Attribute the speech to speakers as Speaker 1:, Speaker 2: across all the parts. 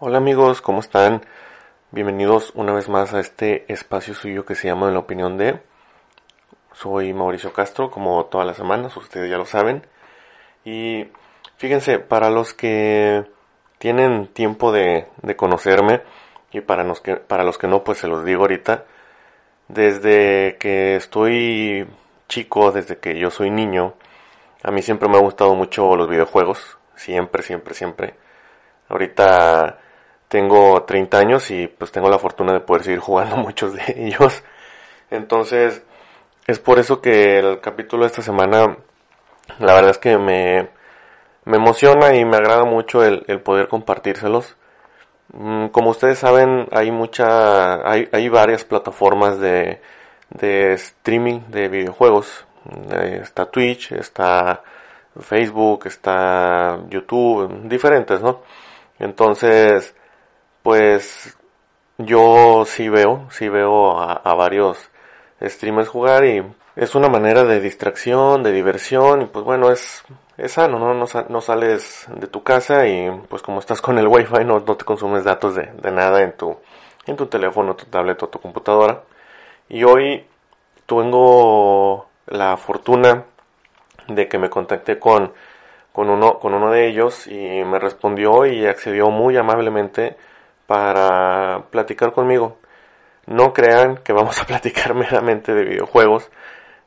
Speaker 1: Hola amigos, ¿cómo están? Bienvenidos una vez más a este espacio suyo que se llama La Opinión de. Soy Mauricio Castro, como todas las semanas, ustedes ya lo saben. Y fíjense, para los que tienen tiempo de, conocerme y para los, que, para los que no, pues se los digo ahorita. Desde que estoy chico, desde que yo soy niño, a mí siempre me han gustado mucho los videojuegos. Siempre, siempre, siempre. Ahorita tengo 30 años y pues tengo la fortuna de poder seguir jugando muchos de ellos. Entonces, es por eso que el capítulo de esta semana, la verdad es que me, me emociona y me agrada mucho el, poder compartírselos. Mm, como ustedes saben, hay mucha, hay, hay varias plataformas de, de streaming de videojuegos. Eh, está Twitch, está Facebook, está YouTube, diferentes, ¿no? Entonces, pues yo sí veo, sí veo a, varios streamers jugar y es una manera de distracción, de diversión y pues bueno, es, es sano, ¿no? ¿no? sales de tu casa y pues como estás con el wifi no, no te consumes datos de, de, nada en tu, en tu teléfono, tu tablet o tu computadora. Y hoy tengo la fortuna de que me contacté con, con, uno, con uno de ellos y me respondió y accedió muy amablemente para platicar conmigo. No crean que vamos a platicar meramente de videojuegos.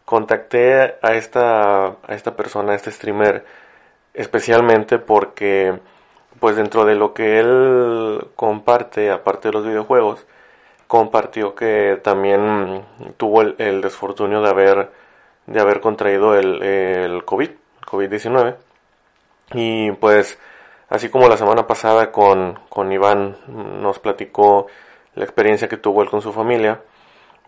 Speaker 1: Contacté a esta, a esta persona, a este streamer, especialmente porque, pues dentro de lo que él comparte, aparte de los videojuegos, compartió que también tuvo el, desfortunio de haber, de haber contraído el, el COVID, COVID-19. Y pues Así como la semana pasada con, con Iván nos platicó la experiencia que tuvo él con su familia,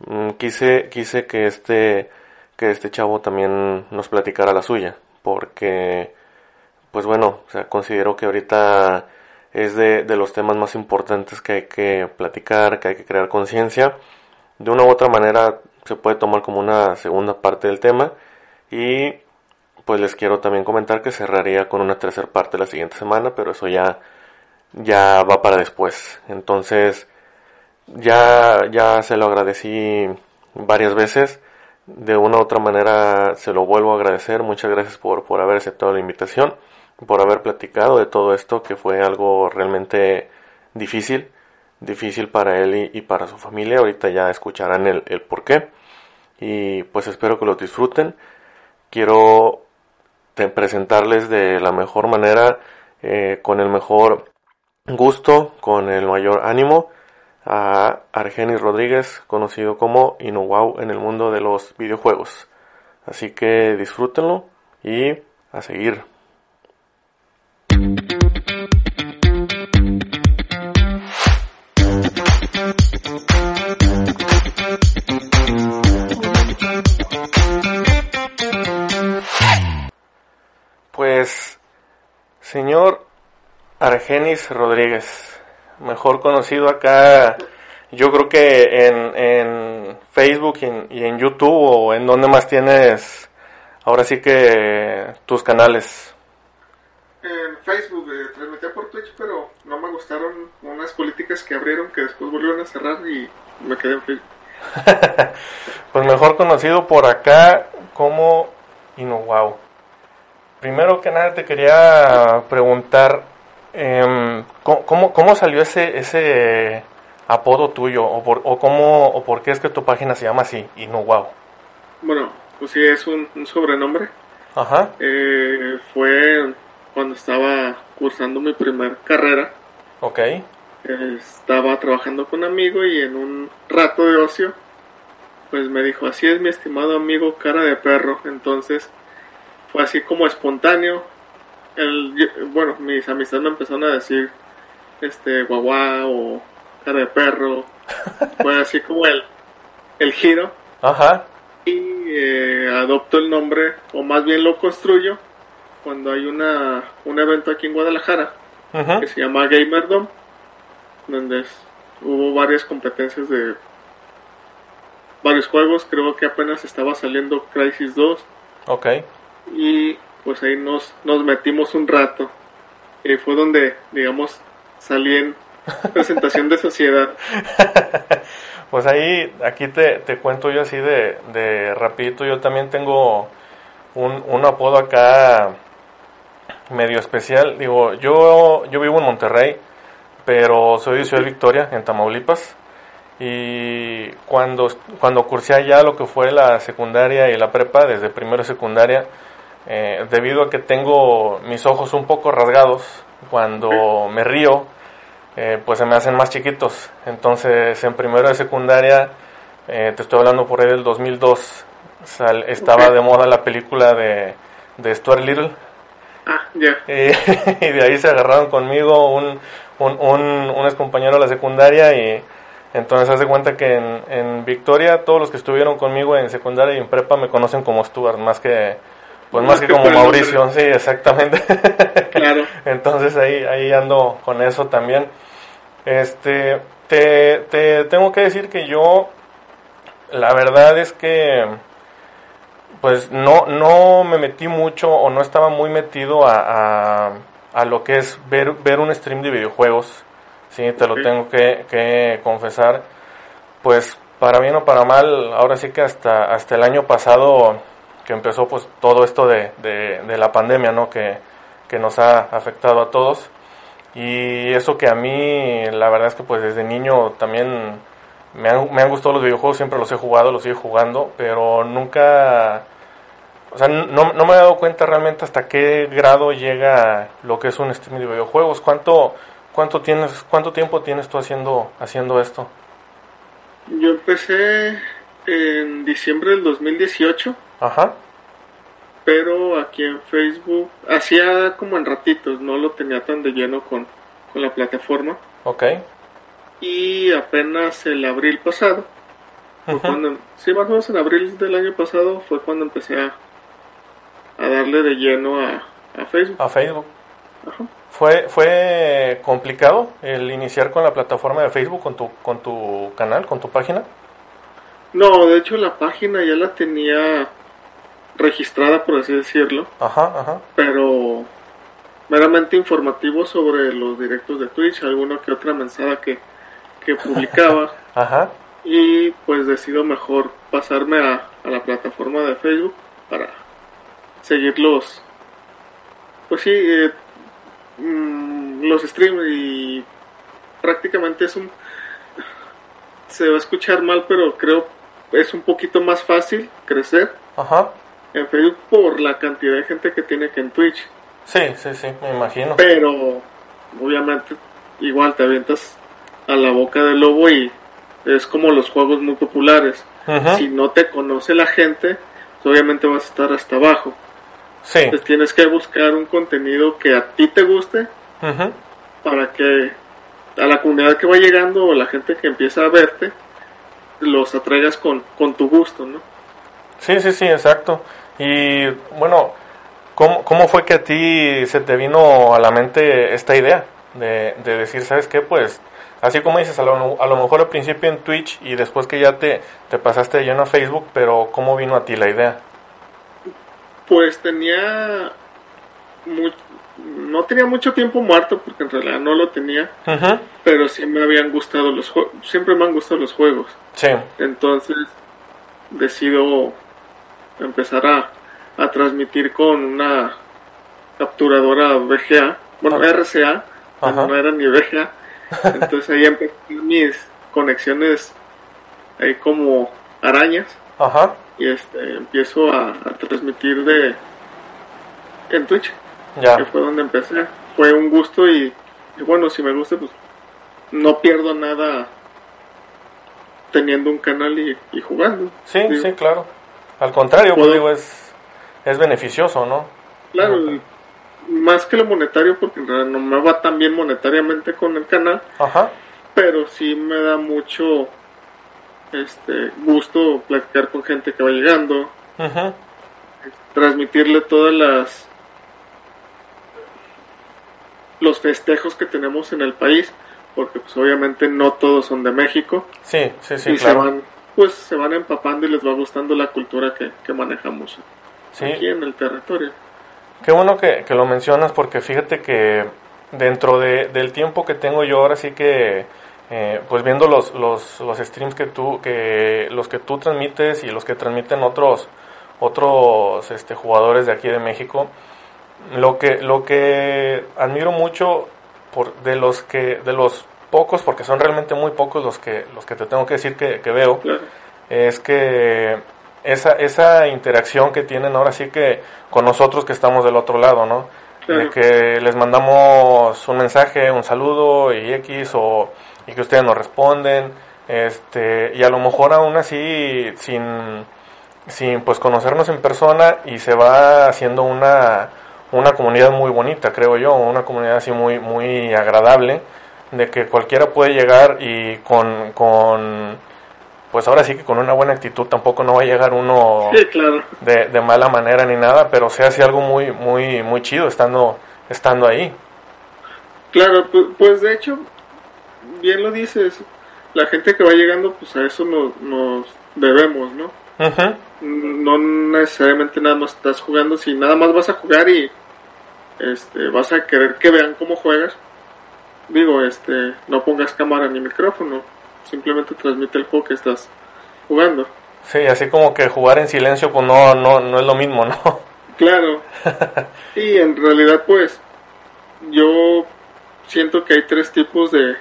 Speaker 1: mm, quise, quise que este, que este chavo también nos platicara la suya, porque, pues bueno, o sea, considero que ahorita es de, de los temas más importantes que hay que platicar, que hay que crear conciencia. De una u otra manera se puede tomar como una segunda parte del tema y pues les quiero también comentar que cerraría con una tercera parte la siguiente semana, pero eso ya, ya va para después. Entonces, ya, ya se lo agradecí varias veces. De una u otra manera se lo vuelvo a agradecer. Muchas gracias por, por haber aceptado la invitación, por haber platicado de todo esto, que fue algo realmente difícil, difícil para él y, para su familia. Ahorita ya escucharán el, el por qué. Y pues espero que lo disfruten. Quiero presentarles de la mejor manera, eh, con el mejor gusto, con el mayor ánimo a Argenis Rodríguez, conocido como Inowau en el mundo de los videojuegos. Así que disfrútenlo y a seguir. Señor Argenis Rodríguez, mejor conocido acá, yo creo que en, en Facebook y en, YouTube o en donde más tienes, ahora sí que tus canales.
Speaker 2: En Facebook, eh, transmití por Twitch, pero no me gustaron unas políticas que abrieron que después volvieron a cerrar y me quedé en Facebook.
Speaker 1: pues mejor conocido por acá como Inowau. Primero que nada te quería preguntar, eh, ¿cómo, ¿cómo, salió ese, ese apodo tuyo? ¿O por, o, cómo, ¿O por qué es que tu página se llama así, y no wow?
Speaker 2: Bueno, pues sí, es un, sobrenombre. Ajá. Eh, fue cuando estaba cursando mi primer carrera.
Speaker 1: Ok.
Speaker 2: estaba trabajando con un amigo y en un rato de ocio, pues me dijo, así es mi estimado amigo cara de perro. Entonces fue así como espontáneo el, bueno, mis amistades me empezaron a decir, este, guagua o cara de perro, fue así como el, el giro.
Speaker 1: Ajá.
Speaker 2: Y eh, adopto el nombre, o más bien lo construyo, cuando hay una, un evento aquí en Guadalajara, que se llama Gamerdom, donde hubo varias competencias de varios juegos, creo que apenas estaba saliendo Crisis 2.
Speaker 1: Ok.
Speaker 2: Y pues ahí nos, nos metimos un rato. Y fue donde, digamos, salí en presentación de sociedad.
Speaker 1: pues ahí, aquí te, te cuento yo así de, de rapidito, yo también tengo un, un apodo acá medio especial. Digo, yo, yo vivo en Monterrey, pero soy de Ciudad Victoria, en Tamaulipas. Y cuando, cuando cursé allá lo que fue la secundaria y la prepa, desde primero secundaria, eh, debido a que tengo mis ojos un poco rasgados, cuando me río, eh, pues se me hacen más chiquitos. Entonces, en primero de secundaria, eh, te estoy hablando por ahí del 2002, estaba de moda la película de, de Stuart Little.
Speaker 2: Ah, ya.
Speaker 1: Y, de ahí se agarraron conmigo un, un, un, ex compañero de la secundaria y entonces hace cuenta que en, en Victoria todos los que estuvieron conmigo en secundaria y en prepa me conocen como Stuart, más que pues más que como Mauricio, sí, exactamente.
Speaker 2: Claro.
Speaker 1: Entonces ahí, ahí ando con eso también. Este, te, te tengo que decir que yo, la verdad es que, pues no, no me metí mucho o no estaba muy metido a, a, lo que es ver, ver un stream de videojuegos. Sí, te lo tengo que, que confesar. Pues para bien o para mal, ahora sí que hasta, hasta el año pasado que empezó pues todo esto de, de, la pandemia, ¿no? Que, que, nos ha afectado a todos. Y eso que a mí, la verdad es que pues desde niño también me han, me han gustado los videojuegos, siempre los he jugado, los sigo jugando, pero nunca, o sea, no, no me he dado cuenta realmente hasta qué grado llega lo que es un stream de videojuegos. ¿Cuánto, cuánto, tienes, cuánto tiempo tienes tú haciendo, haciendo esto?
Speaker 2: Yo empecé en diciembre del 2018
Speaker 1: Ajá.
Speaker 2: Pero aquí en Facebook hacía como en ratitos, no lo tenía tan de lleno con, la plataforma.
Speaker 1: Ok.
Speaker 2: Y apenas el abril pasado, cuando, sí, más o menos en abril del año pasado fue cuando empecé a, darle de lleno a, a Facebook.
Speaker 1: A Facebook. Ajá. ¿Fue, ¿Fue complicado el iniciar con la plataforma de Facebook, con tu, con tu canal, con tu página?
Speaker 2: No, de hecho la página ya la tenía registrada, por así decirlo.
Speaker 1: Ajá, ajá.
Speaker 2: Pero meramente informativo sobre los directos de Twitch, alguna que otra mensada que, que publicaba.
Speaker 1: ajá.
Speaker 2: Y pues decido mejor pasarme a, a la plataforma de Facebook para seguir los, pues sí, eh, mm, los streams y prácticamente es un, se va a escuchar mal, pero creo es un poquito más fácil crecer.
Speaker 1: Ajá
Speaker 2: en Facebook por la cantidad de gente que tiene que en Twitch.
Speaker 1: Sí, sí, sí, me imagino.
Speaker 2: Pero obviamente igual te avientas a la boca del lobo y es como los juegos muy populares. Si no te conoce la gente, pues obviamente vas a estar hasta abajo.
Speaker 1: Sí.
Speaker 2: Entonces tienes que buscar un contenido que a ti te guste para que a la comunidad que va llegando o la gente que empieza a verte los atraigas con, con tu gusto, ¿no?
Speaker 1: Sí, sí, sí, exacto. Y bueno, ¿cómo, ¿cómo fue que a ti se te vino a la mente esta idea de, de decir, ¿sabes qué? Pues así como dices, a lo, a lo, mejor al principio en Twitch y después que ya te, te pasaste de lleno a Facebook, pero ¿cómo vino a ti la idea?
Speaker 2: Pues tenía no tenía mucho tiempo muerto porque en realidad no lo tenía, pero sí me habían gustado los juegos, siempre me han gustado los juegos.
Speaker 1: Sí.
Speaker 2: Entonces decido empezar a, a transmitir con una capturadora VGA, bueno, RCA, no era ni VGA. Entonces ahí empecé mis conexiones ahí como arañas.
Speaker 1: Ajá.
Speaker 2: Y este, empiezo a, transmitir de en Twitch.
Speaker 1: Ya.
Speaker 2: Que fue donde empecé. Fue un gusto y, bueno, si me gusta, pues no pierdo nada teniendo un canal y, y jugando.
Speaker 1: Sí, sí, claro. Al contrario, pues digo, es, es beneficioso, ¿no?
Speaker 2: Claro, más que lo monetario, porque en realidad no me va tan bien monetariamente con el canal,
Speaker 1: Ajá.
Speaker 2: pero sí me da mucho este gusto platicar con gente que va llegando,
Speaker 1: Ujú.
Speaker 2: transmitirle todas las los festejos que tenemos en el país, porque pues obviamente no todos son de México
Speaker 1: Sí, sí, sí,
Speaker 2: y se
Speaker 1: claro.
Speaker 2: van pues se van empapando y les va gustando la cultura que, que manejamos
Speaker 1: Sí.
Speaker 2: aquí en el territorio.
Speaker 1: Qué bueno que, que lo mencionas porque fíjate que dentro de- del tiempo que tengo yo ahora sí que eh, pues viendo los, los, los streams que tú que los que tú transmites y los que transmiten otros otros este, jugadores de aquí de México lo que lo que admiro mucho por de los que de los pocos porque son realmente muy pocos los que los que te tengo que decir que, que veo
Speaker 2: Claro.
Speaker 1: es que esa, esa interacción que tienen ahora sí que con nosotros que estamos del otro lado, ¿no? De que les mandamos un mensaje, un saludo y X o y que ustedes nos responden, este, y a lo mejor aún así sin, sin pues conocernos en persona y se va haciendo una, una comunidad muy bonita, creo yo, una comunidad así muy, muy agradable, de que cualquiera puede llegar y con, con pues ahora sí que con una buena actitud tampoco no va a llegar uno
Speaker 2: Sí, claro.
Speaker 1: de, de mala manera ni nada, pero se hace algo muy, muy, muy chido estando, estando ahí.
Speaker 2: Claro, pu- pues de hecho, bien lo dices, la gente que va llegando, pues a eso nos, nos debemos, ¿no?
Speaker 1: Ujú,
Speaker 2: No necesariamente nada más estás jugando, si nada más vas a jugar y este, vas a querer que vean cómo juegas, digo, este, no pongas cámara ni micrófono, simplemente transmite el juego que estás jugando.
Speaker 1: Sí, así como que jugar en silencio pues no, no, no es lo mismo, ¿no?
Speaker 2: Claro. Y en realidad, pues, yo siento que hay tres tipos de,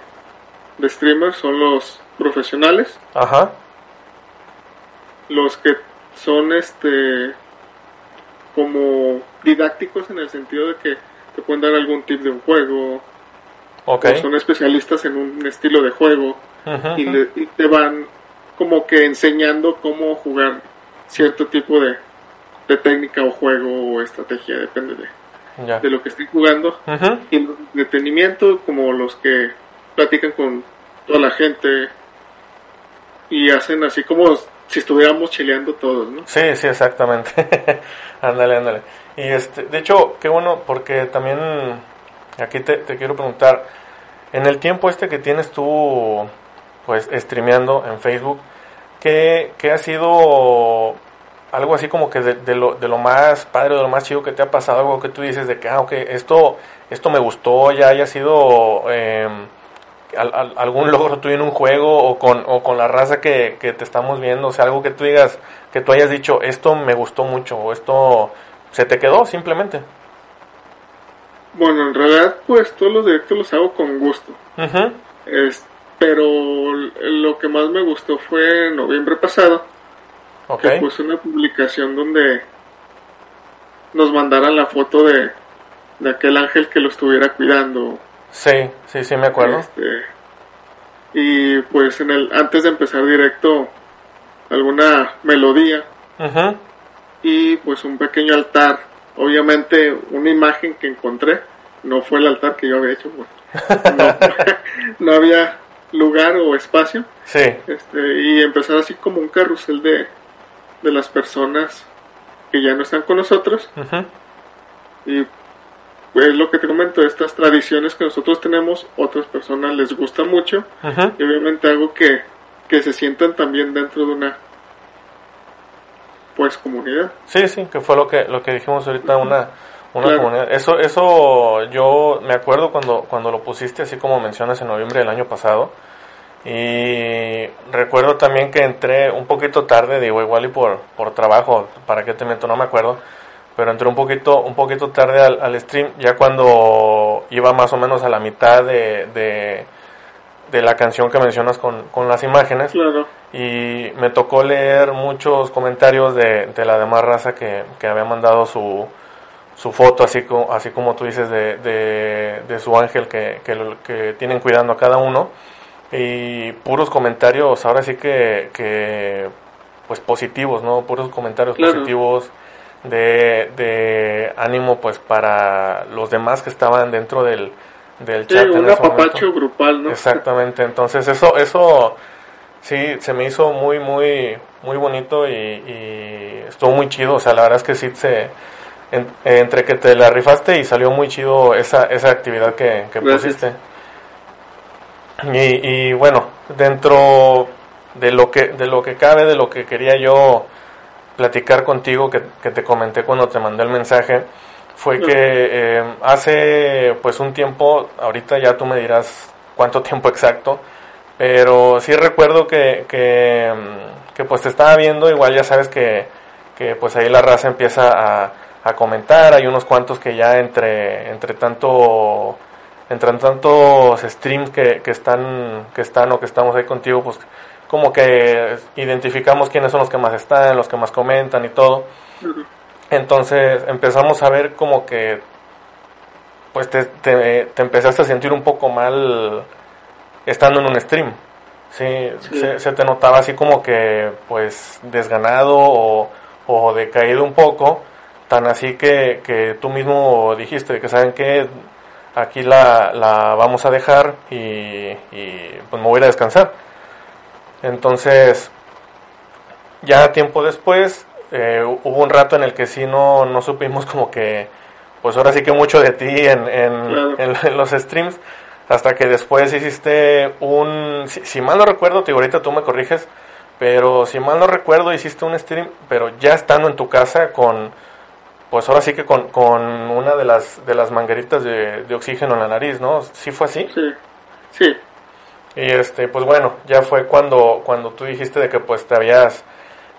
Speaker 2: de streamers. Son los profesionales,
Speaker 1: Ajá,
Speaker 2: los que son, este, como didácticos en el sentido de que te pueden dar algún tip de un juego,
Speaker 1: ok.
Speaker 2: o son especialistas en un estilo de juego, y,
Speaker 1: ujú.
Speaker 2: le- y te van como que enseñando cómo jugar cierto tipo de, de técnica o juego o estrategia, depende de, de lo que estén jugando. Y los de entretenimiento, como los que platican con toda la gente y hacen así como si estuviéramos chileando todos, ¿no?
Speaker 1: Sí, sí, exactamente. ándale, ándale. Y este, de hecho, qué bueno, porque también aquí te, quiero preguntar, en el tiempo este que tienes tú, pues, streameando en Facebook, ¿qué, qué ha sido algo así como que de, lo, de lo más padre, de lo más chido que te ha pasado, algo que tú dices de que, ah, ok, esto, esto me gustó, ya haya sido eh, al- al- algún logro tuyo en un juego o con, o con la raza que, que te estamos viendo, o sea, algo que tú digas, que tú hayas dicho, esto me gustó mucho, o esto se te quedó simplemente.
Speaker 2: Bueno, en realidad, pues todos los directos los hago con gusto. Es, pero lo que más me gustó fue en noviembre pasado,
Speaker 1: Ok,
Speaker 2: que puse una publicación donde nos mandaran la foto de, de aquel ángel que lo estuviera cuidando.
Speaker 1: sí, sí, sí, me acuerdo.
Speaker 2: Este, y pues en el antes de empezar directo alguna melodía
Speaker 1: Ujú,
Speaker 2: y pues un pequeño altar. Obviamente una imagen que encontré no fue el altar que yo había hecho. pues, no, no había lugar o espacio.
Speaker 1: Sí,
Speaker 2: Este, y empezar así como un carrusel de, de las personas que ya no están con nosotros. Y pues lo que te comento, estas tradiciones que nosotros tenemos, otras personas les gusta mucho. Y obviamente algo que, que se sientan también dentro de una pues comunidad.
Speaker 1: Sí, sí, que fue lo que lo que dijimos ahorita una una
Speaker 2: Claro.
Speaker 1: comunidad. Eso eso yo me acuerdo cuando cuando lo pusiste así como mencionas en noviembre del año pasado. Y recuerdo también que entré un poquito tarde, digo, igual y por por trabajo, para qué te miento, no me acuerdo, pero entré un poquito un poquito tarde al, al stream, ya cuando iba más o menos a la mitad de de, de la canción que mencionas con, con las imágenes
Speaker 2: Claro,
Speaker 1: y me tocó leer muchos comentarios de, de la demás raza que, que había mandado su, su foto, así como, así como tú dices, de, de, de su ángel que, que, que tienen cuidando a cada uno. Y puros comentarios, ahora sí que, que pues positivos, ¿no? Puros comentarios
Speaker 2: Claro.
Speaker 1: positivos de, de ánimo pues para los demás que estaban dentro del, del chat.
Speaker 2: un apapacho grupal, ¿no?
Speaker 1: Exactamente, entonces eso, eso sí, se me hizo muy, muy, muy bonito y, y estuvo muy chido, o sea, la verdad es que sí se, en- entre que te la rifaste y salió muy chido esa, esa actividad que, que pusiste. Y, y bueno, dentro de lo que, de lo que cabe, de lo que quería yo platicar contigo, que, que te comenté cuando te mandé el mensaje, fue que eh, hace pues un tiempo, ahorita ya tú me dirás cuánto tiempo exacto, pero sí recuerdo que, que, que, pues te estaba viendo, igual ya sabes que, que pues ahí la raza empieza a, a comentar, hay unos cuantos que ya entre, entre tanto entre tantos streams que, que están que están o que estamos ahí contigo pues como que identificamos quiénes son los que más están los que más comentan y todo. Entonces empezamos a ver como que pues te, te, te empezaste a sentir un poco mal estando en un stream sí,
Speaker 2: Sí.
Speaker 1: Se, se te notaba así como que pues desganado o, o decaído un poco tan así que, que tú mismo dijiste que saben que aquí la, la vamos a dejar y, y, pues me voy a ir a descansar. Entonces, ya tiempo después, eh, hubo un rato en el que sí no, no supimos como que, pues ahora sí que mucho de ti en, en,
Speaker 2: Claro.
Speaker 1: en- en los streams, hasta que después hiciste un, si, si mal no recuerdo, te ahorita tú me corriges, pero si mal no recuerdo, hiciste un stream, pero ya estando en tu casa con, pues ahora sí que con, con una de las, de las mangueritas de, de oxígeno en la nariz, ¿no? ¿Sí fue así?
Speaker 2: Sí, sí,
Speaker 1: Y este, pues bueno, ya fue cuando, cuando tú dijiste de que pues te habías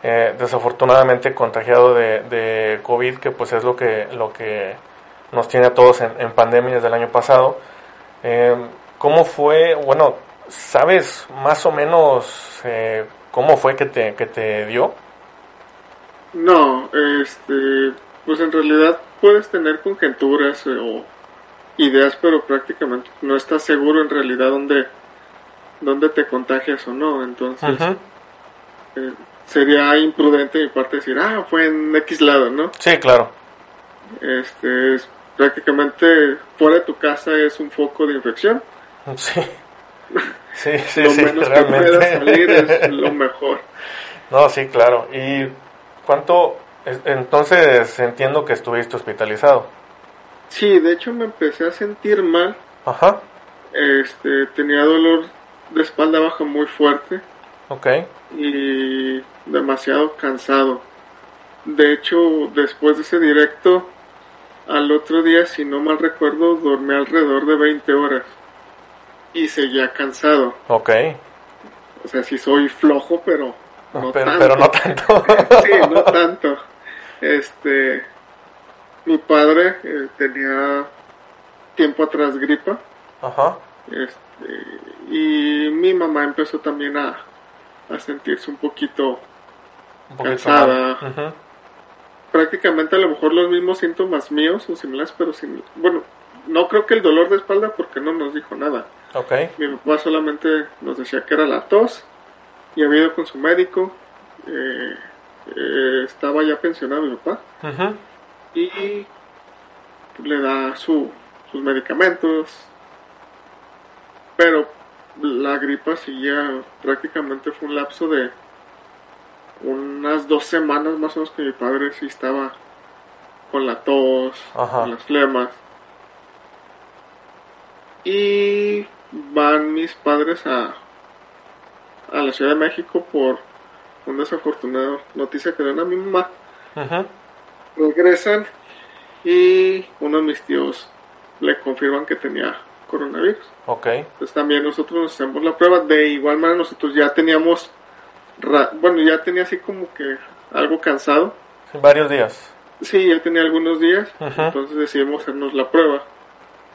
Speaker 1: eh, desafortunadamente contagiado de, de COVID, que pues es lo que, lo que nos tiene a todos en, en pandemia desde el año pasado. Eh, ¿Cómo fue, bueno, sabes más o menos eh, cómo fue que te, que te dio?
Speaker 2: No, este, pues en realidad puedes tener conjeturas eh, o ideas, pero prácticamente no estás seguro en realidad dónde, dónde te contagias o no. Entonces eh, sería imprudente de mi parte decir, ah, fue en X lado, ¿no?
Speaker 1: Sí, claro.
Speaker 2: Este, es prácticamente fuera de tu casa es un foco de infección.
Speaker 1: Sí. Sí, sí,
Speaker 2: lo
Speaker 1: sí,
Speaker 2: menos que pueda
Speaker 1: realmente.
Speaker 2: salir es lo mejor.
Speaker 1: No, sí, claro. ¿Y cuánto? es- Entonces entiendo que estuviste hospitalizado.
Speaker 2: Sí, de hecho me empecé a sentir mal.
Speaker 1: Ajá,
Speaker 2: Este, tenía dolor de espalda baja muy fuerte
Speaker 1: ok.
Speaker 2: y demasiado cansado. De hecho, después de ese directo, al otro día, si no mal recuerdo, dormí alrededor de 20 horas y seguía cansado.
Speaker 1: Ok,
Speaker 2: O sea, sí soy flojo, pero no
Speaker 1: pero,
Speaker 2: tanto.
Speaker 1: pero no tanto.
Speaker 2: sí, no tanto. Este, mi padre eh, tenía tiempo atrás gripa.
Speaker 1: Ajá,
Speaker 2: Este, y mi mamá empezó también a, a sentirse un poquito,
Speaker 1: un poquito
Speaker 2: Cansada. prácticamente a lo mejor los mismos síntomas míos o similares, pero sin, bueno, no creo que el dolor de espalda porque no nos dijo nada.
Speaker 1: Ok,
Speaker 2: Mi papá solamente nos decía que era la tos y había ido con su médico. eh, eh, estaba ya pensionado mi papá y le da su, sus medicamentos. Pero la gripa seguía, prácticamente fue un lapso de unas dos semanas más o menos que mi padre sí estaba con la tos,
Speaker 1: Ajá.
Speaker 2: con las flemas. Y van mis padres a, a la Ciudad de México por una desafortunada noticia que dan a mi mamá regresan y uno de mis tíos le confirman que tenía coronavirus.
Speaker 1: ok,
Speaker 2: Entonces también nosotros nos hacemos la prueba. De igual manera nosotros ya teníamos, bueno, ya tenía así como que algo cansado.
Speaker 1: Sí, varios días.
Speaker 2: Sí, ya tenía algunos días. Entonces decidimos hacernos la prueba.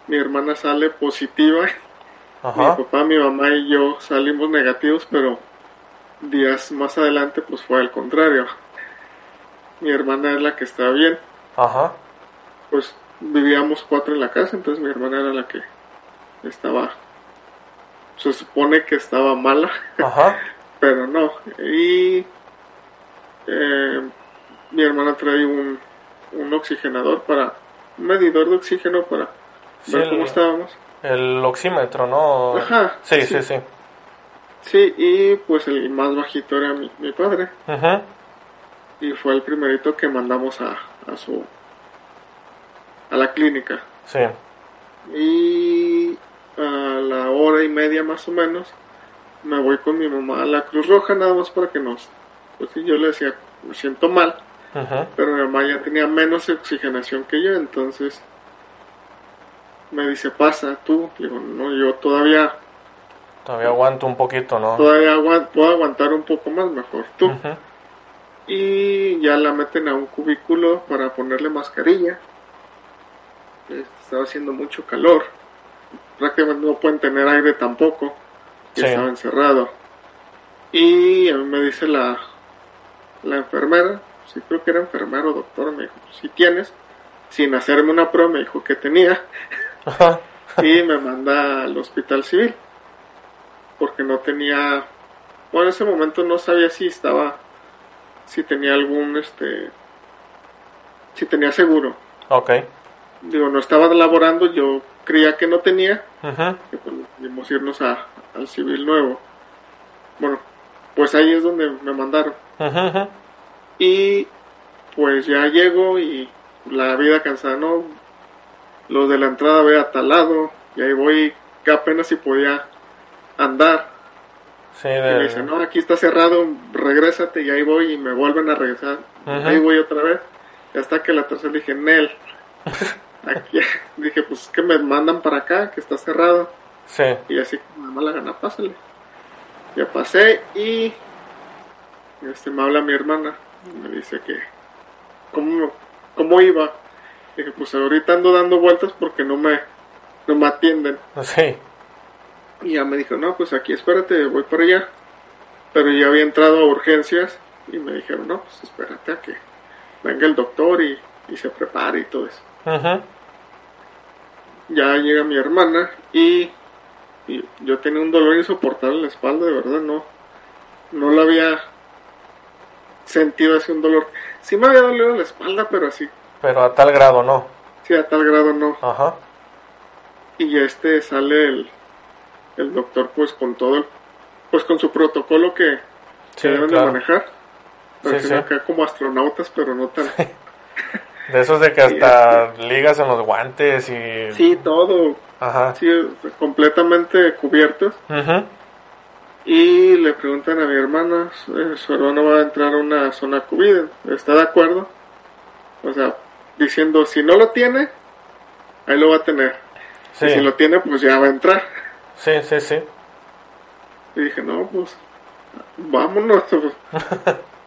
Speaker 2: Mi hermana sale positiva.
Speaker 1: Ajá,
Speaker 2: Mi papá, mi mamá y yo salimos negativos, pero días más adelante pues fue al contrario. Mi hermana es la que está bien.
Speaker 1: ajá,
Speaker 2: pues vivíamos cuatro en la casa, entonces mi hermana era la que estaba, se supone que estaba mala,
Speaker 1: ajá,
Speaker 2: pero no. Y eh, mi hermana trae un, un oxigenador para, un medidor de oxígeno para
Speaker 1: Sí,
Speaker 2: ver
Speaker 1: el-
Speaker 2: cómo estábamos.
Speaker 1: El oxímetro, ¿no?
Speaker 2: Ajá,
Speaker 1: Sí,
Speaker 2: sí.
Speaker 1: sí, sí.
Speaker 2: Sí, y pues el más bajito era mi, mi padre.
Speaker 1: Ujú.
Speaker 2: Y fue el primerito que mandamos a, a su, a la clínica.
Speaker 1: Sí.
Speaker 2: Y a la hora y media más o menos me voy con mi mamá a la Cruz Roja nada más para que nos... Pues yo le decía, me siento mal, pero mi mamá ya tenía menos oxigenación que yo, entonces me dice, pasa tú. Le digo, no, yo todavía,
Speaker 1: Todavía aguanto un poquito, ¿no?
Speaker 2: todavía puedo aguantar un poco más, mejor tú. Y ya la meten a un cubículo para ponerle mascarilla. Estaba haciendo mucho calor. Prácticamente no pueden tener aire tampoco.
Speaker 1: Sí.
Speaker 2: estaba encerrado. Y a mí me dice la, la enfermera, sí creo que era enfermero o doctor, me dijo, si tienes, sin hacerme una prueba, me dijo que tenía.
Speaker 1: Ajá.
Speaker 2: y me manda al hospital civil. Porque no tenía, bueno, en ese momento no sabía si estaba, si tenía algún, este, si tenía seguro.
Speaker 1: Ok.
Speaker 2: Digo, no estaba laborando, yo creía que no tenía,
Speaker 1: Ujú.
Speaker 2: y pues irnos a, al civil nuevo. Bueno, pues ahí es donde me mandaron. Y pues ya llego y la vida cansada, ¿no? Los de la entrada ve atalado y ahí voy que apenas si podía andar.
Speaker 1: Sí,
Speaker 2: Y me
Speaker 1: de...
Speaker 2: dicen, no, aquí está cerrado, regrésate y ahí voy y me vuelven a regresar. Ahí voy otra vez. Y hasta que la tercera dije, Nel. Aquí dije, pues que me mandan para acá, que está cerrado.
Speaker 1: Sí.
Speaker 2: Y así como me da la gana, pásale. Ya pasé y este me habla mi hermana. y Me dice que cómo, cómo iba. Dije, pues ahorita ando dando vueltas porque no me, no me atienden.
Speaker 1: Sí.
Speaker 2: Y ya me dijo, no, pues aquí espérate, voy para allá. Pero ya había entrado a urgencias y me dijeron, no, pues espérate a que venga el doctor y, y se prepare y todo eso.
Speaker 1: Ujú.
Speaker 2: ya llega mi hermana y, y yo tenía un dolor insoportable en la espalda, de verdad, no, no lo había sentido así un dolor. Sí me había dolido la espalda, pero así,
Speaker 1: Pero a tal grado no.
Speaker 2: sí a tal grado no.
Speaker 1: Ajá.
Speaker 2: Y ya este sale el, el doctor pues con todo, el- pues con su protocolo que, que
Speaker 1: Sí,
Speaker 2: deben
Speaker 1: claro.
Speaker 2: de manejar. Que
Speaker 1: sí.
Speaker 2: acá como astronautas, pero no tan...
Speaker 1: De esos de que hasta ligas en los guantes y...
Speaker 2: Sí, todo,
Speaker 1: Ajá.
Speaker 2: sí, completamente cubiertos.
Speaker 1: Ujú.
Speaker 2: Y le preguntan a mi hermana, eh, su hermano va a entrar a una zona COVID, ¿está de acuerdo? O sea, diciendo, si no lo tiene, ahí lo va a tener.
Speaker 1: Sí.
Speaker 2: Y si lo tiene, pues ya va a entrar.
Speaker 1: Sí, sí, sí.
Speaker 2: Y dije, no, pues, vámonos.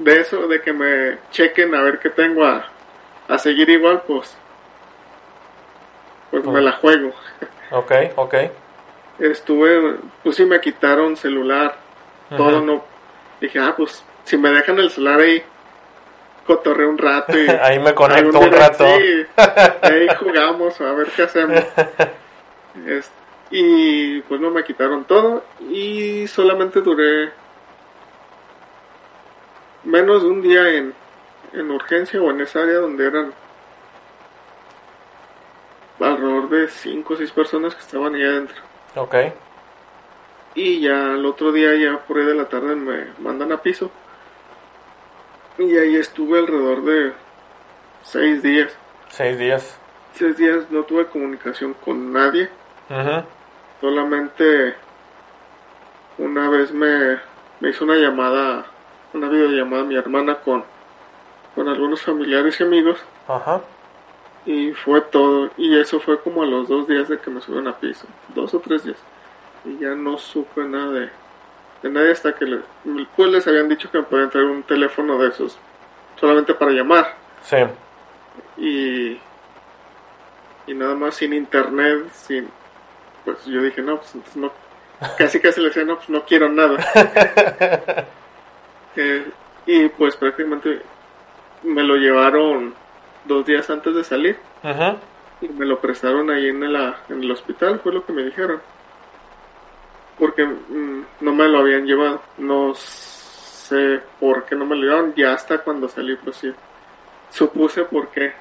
Speaker 2: de eso, de que me chequen a ver qué tengo a, a seguir igual, pues, pues me la juego.
Speaker 1: Ok, ok.
Speaker 2: Estuve, pues sí me quitaron celular, todo no. Dije, ah, pues si me dejan el celular ahí, cotorreo un rato y.
Speaker 1: Ahí me conecto un rato.
Speaker 2: Sí, ahí jugamos a ver qué hacemos. Y pues no me quitaron todo y solamente duré menos de un día en, en urgencia o en esa área donde eran alrededor de 5 o 6 personas que estaban ahí adentro.
Speaker 1: Ok.
Speaker 2: Y ya el otro día, ya por ahí de la tarde, me mandan a piso. Y ahí estuve alrededor de seis días.
Speaker 1: Seis días.
Speaker 2: Seis días no tuve comunicación con nadie.
Speaker 1: Ujú.
Speaker 2: Solamente una vez me, me hizo una llamada, una videollamada mi hermana con, con algunos familiares y amigos.
Speaker 1: Ajá.
Speaker 2: Y fue todo. Y eso fue como a los dos días de que me subieron a piso. Dos o tres días. Y ya no supe nada de, de nadie hasta que le, pues les habían dicho que me podían traer un teléfono de esos. Solamente para llamar.
Speaker 1: Sí.
Speaker 2: Y, y nada más sin internet, sin... Pues yo dije, no, pues entonces no... Casi casi le decía, no, pues no quiero nada. Eh, y pues prácticamente me lo llevaron dos días antes de salir. Y me lo prestaron ahí en, la, en el hospital, fue lo que me dijeron. Porque mm, no me lo habían llevado. No sé por qué no me lo llevaron. Ya hasta cuando salí, pues sí. supuse por qué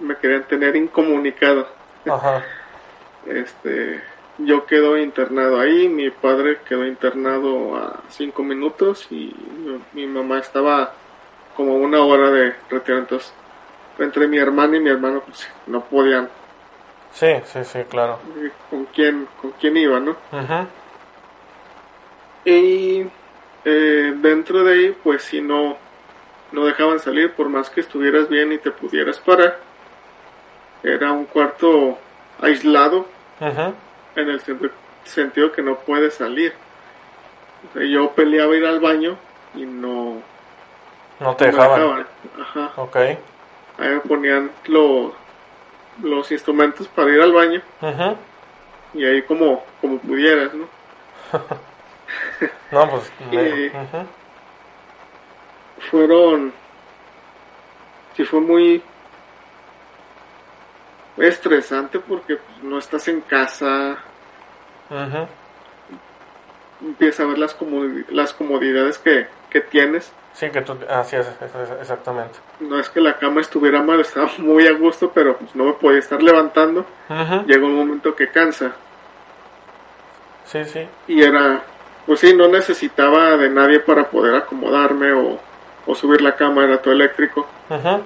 Speaker 2: me querían tener incomunicado.
Speaker 1: Ajá.
Speaker 2: Este, yo quedo internado ahí, mi padre quedó internado a cinco minutos y mi, mi mamá estaba como una hora de retiro. Entonces, entre mi hermana y mi hermano, pues no podían.
Speaker 1: Sí, sí, sí, claro.
Speaker 2: eh, ¿Con quién, con quién iba, no?
Speaker 1: Ujú.
Speaker 2: Y eh, dentro de ahí, pues si no, no dejaban salir, por más que estuvieras bien y te pudieras parar. Era un cuarto aislado
Speaker 1: Ujú.
Speaker 2: En el sen- sentido que no puedes salir. O sea, yo peleaba ir al baño y no,
Speaker 1: No te
Speaker 2: no
Speaker 1: dejaban.
Speaker 2: dejaban. Ajá.
Speaker 1: Ok.
Speaker 2: Ahí me ponían lo- los instrumentos para ir al baño
Speaker 1: Ujú.
Speaker 2: y ahí como, como pudieras, ¿no?
Speaker 1: No, pues.
Speaker 2: Y-
Speaker 1: ujú.
Speaker 2: fueron sí fue muy estresante porque no estás en casa
Speaker 1: Ujú.
Speaker 2: empiezas a ver las comodi- las comodidades que, que tienes
Speaker 1: Sí, que tú. Así es, exactamente.
Speaker 2: no es que la cama estuviera mal estaba muy a gusto pero pues no me podía estar levantando
Speaker 1: Ujú.
Speaker 2: llega un momento que cansa
Speaker 1: Sí, sí.
Speaker 2: y era pues sí no necesitaba de nadie para poder acomodarme o, o subir la cama era todo eléctrico
Speaker 1: Ujú.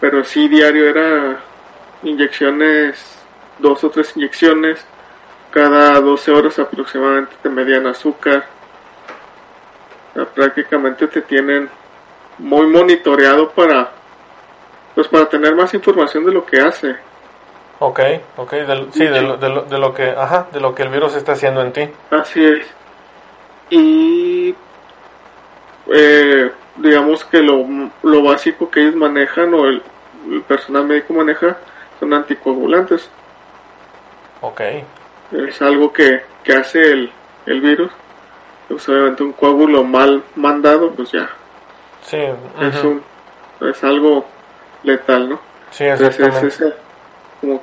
Speaker 2: pero sí diario era inyecciones, dos o tres inyecciones, cada 12 horas aproximadamente te medían azúcar, O sea, prácticamente te tienen muy monitoreado para, pues para tener más información de lo que hace.
Speaker 1: Ok, ok. del- sí, de lo, de, lo, de lo que. Ajá, de lo que el virus está haciendo en ti.
Speaker 2: Así es. Y eh, digamos que lo, lo básico que ellos manejan o el, el personal médico maneja son anticoagulantes.
Speaker 1: Ok.
Speaker 2: es algo que, que hace el, el virus. Pues obviamente un coágulo mal mandado, pues ya
Speaker 1: Sí.
Speaker 2: es, un, es algo letal, ¿no?
Speaker 1: Sí,
Speaker 2: Entonces es
Speaker 1: exactamente.
Speaker 2: ese, como,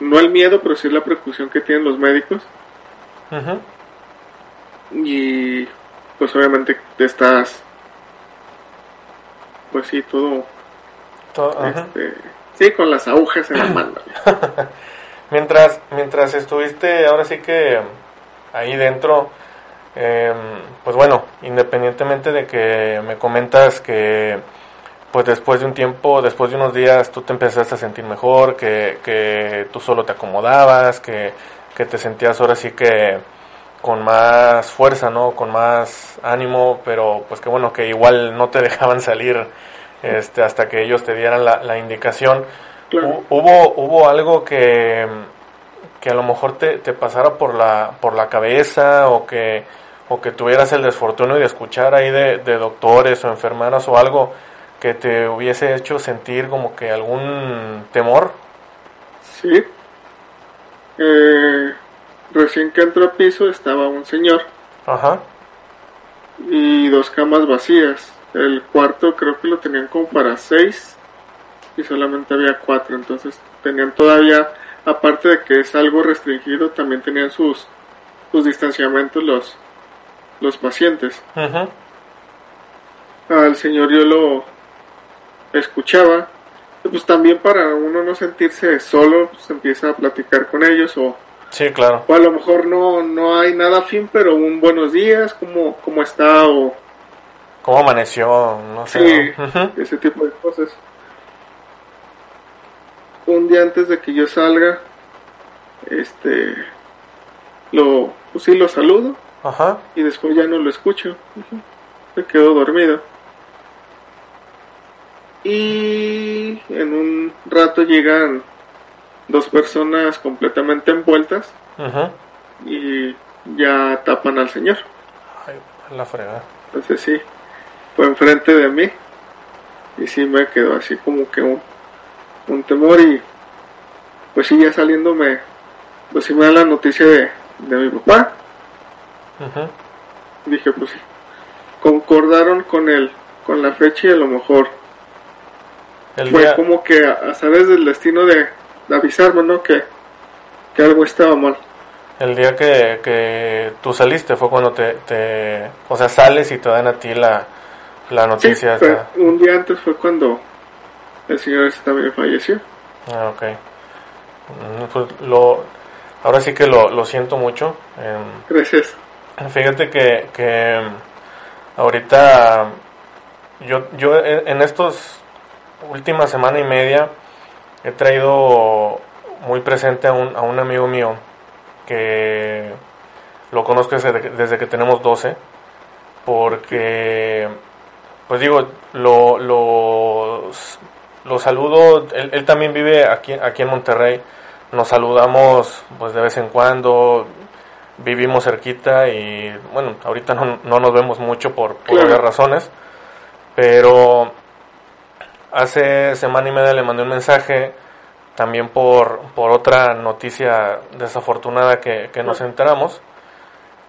Speaker 2: no el miedo, pero sí la precaución que tienen los médicos.
Speaker 1: Ujú.
Speaker 2: Y pues obviamente te estás, pues sí, todo,
Speaker 1: Todo- ajá.
Speaker 2: este, con las agujas en la mano.
Speaker 1: Mientras, mientras estuviste ahora sí que ahí dentro, eh, pues bueno, independientemente de que me comentas que pues después de un tiempo, después de unos días, tú te empezaste a sentir mejor, que, que tú solo te acomodabas, que, que te sentías ahora sí que con más fuerza, ¿no? Con más ánimo, pero pues que bueno, que igual no te dejaban salir este, hasta que ellos te dieran la, la indicación.
Speaker 2: Claro.
Speaker 1: ¿Hubo, hubo algo que, que a lo mejor te, te pasara por la, por la cabeza o que, o que tuvieras el desfortunio de escuchar ahí de, de doctores o enfermeras o algo que te hubiese hecho sentir como que algún temor?
Speaker 2: Sí. Eh, recién que entró a piso estaba un señor
Speaker 1: Ajá,
Speaker 2: y dos camas vacías. El cuarto creo que lo tenían como para seis y solamente había cuatro. Entonces tenían todavía, aparte de que es algo restringido, también tenían sus, sus distanciamientos los, los pacientes. Al señor yo lo escuchaba. Pues también para uno no sentirse solo, pues empieza a platicar con ellos o
Speaker 1: sí, claro,
Speaker 2: O a lo mejor no, no hay nada fin, pero un buenos días, ¿cómo, cómo está? O
Speaker 1: ¿cómo amaneció? No sé,
Speaker 2: Sí. ese tipo de cosas. Un día antes de que yo salga, este, lo, pues sí lo saludo
Speaker 1: Ajá,
Speaker 2: y después ya no lo escucho. Ujú. Me quedo dormido. Y en un rato llegan dos personas completamente envueltas
Speaker 1: ujú.
Speaker 2: y ya tapan al señor.
Speaker 1: Ay, la fregada.
Speaker 2: Entonces sí, fue enfrente de mí y sí me quedó así como que un, un temor y pues sí ya saliéndome, pues sí me da la noticia de, de mi papá. Dije pues sí, concordaron con el, con la fecha y a lo mejor
Speaker 1: El
Speaker 2: fue
Speaker 1: día,
Speaker 2: como que a, a saber del destino de, de avisarme, ¿no? Que, que algo estaba mal.
Speaker 1: el día que, que tú saliste fue cuando te, te, o sea, sales y te dan a ti la, la
Speaker 2: Sí,
Speaker 1: noticia. esta.
Speaker 2: un día antes fue cuando el señor ese también falleció.
Speaker 1: Ah, ok. Mm, Pues lo, ahora sí que lo, lo siento mucho. Em,
Speaker 2: Gracias.
Speaker 1: Fíjate que, que ahorita yo, yo en estos última semana y media he traído muy presente a un, a un amigo mío que lo conozco desde, desde que tenemos 12 porque pues digo lo, lo, lo saludo él, él también vive aquí, aquí en Monterrey nos saludamos pues de vez en cuando vivimos cerquita y bueno, ahorita no, no nos vemos mucho por, por
Speaker 2: Claro.
Speaker 1: obvias razones, pero hace semana y media le mandé un mensaje también por, por otra noticia desafortunada que, que nos enteramos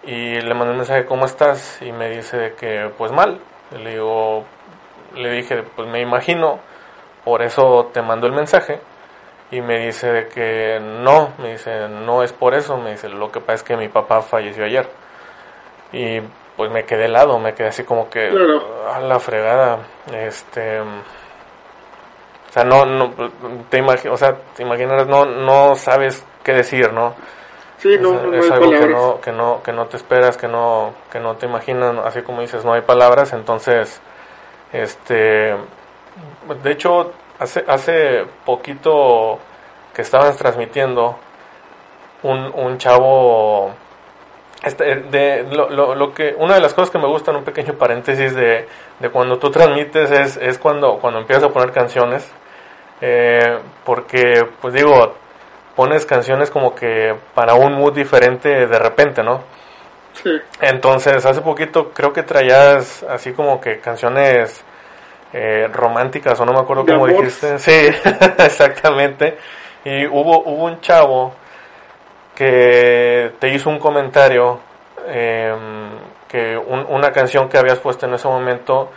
Speaker 1: y le mandé un mensaje, ¿cómo estás? Y me dice que pues mal, le digo, le dije, pues me imagino, por eso te mando el mensaje. Y me dice de que no, me dice, no es por eso, me dice, lo que pasa es que mi papá falleció ayer. Y pues me quedé helado, me quedé así como que
Speaker 2: Claro.
Speaker 1: a la fregada. Este o sea, no, no te imagi- o sea, te imaginas, no, no sabes qué decir, ¿no?
Speaker 2: Sí, no,
Speaker 1: es,
Speaker 2: no,
Speaker 1: es
Speaker 2: hay
Speaker 1: algo que no, que no, que no te esperas, que no, que no te imaginas, así como dices, no hay palabras, entonces, este, de hecho, hace, hace poquito que estaban transmitiendo un, un chavo, este, de, lo, lo, lo que, una de las cosas que me gustan, un pequeño paréntesis de, de cuando tú transmites es, es cuando, cuando empiezas a poner canciones, eh, porque, pues digo, pones canciones como que para un mood diferente de repente, ¿no?
Speaker 2: Sí,
Speaker 1: Entonces, hace poquito creo que traías así como que canciones eh, románticas o no me acuerdo cómo
Speaker 2: amor.
Speaker 1: dijiste. Sí, exactamente. Y hubo, hubo un chavo que te hizo un comentario eh, que un- una canción que habías puesto en ese momento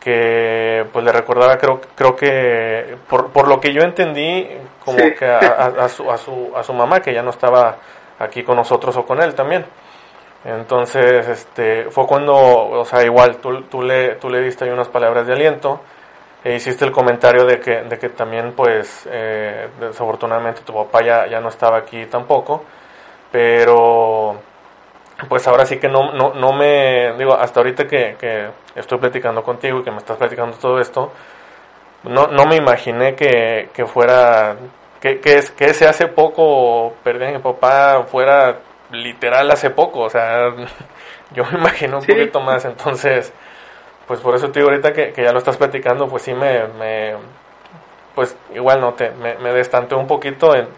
Speaker 1: que pues le recordaba creo creo que por, por lo que yo entendí como
Speaker 2: Sí.
Speaker 1: que a, a- a su, a su a su mamá que ya no estaba aquí con nosotros o con él también entonces este fue cuando o sea igual tú, tú le tú le diste ahí unas palabras de aliento e hiciste el comentario de que de que también pues eh, desafortunadamente tu papá ya ya no estaba aquí tampoco pero pues ahora sí que no, no, no me, digo, hasta ahorita que, que estoy platicando contigo y que me estás platicando todo esto, no, no me imaginé que, que fuera, que, que, que ese hace poco, perdí a mi papá, fuera literal hace poco, o sea, yo me imagino un
Speaker 2: Sí.
Speaker 1: poquito más, entonces, pues por eso te digo ahorita que, que ya lo estás platicando, pues sí me, me pues igual no te, me, me destanteó un poquito en,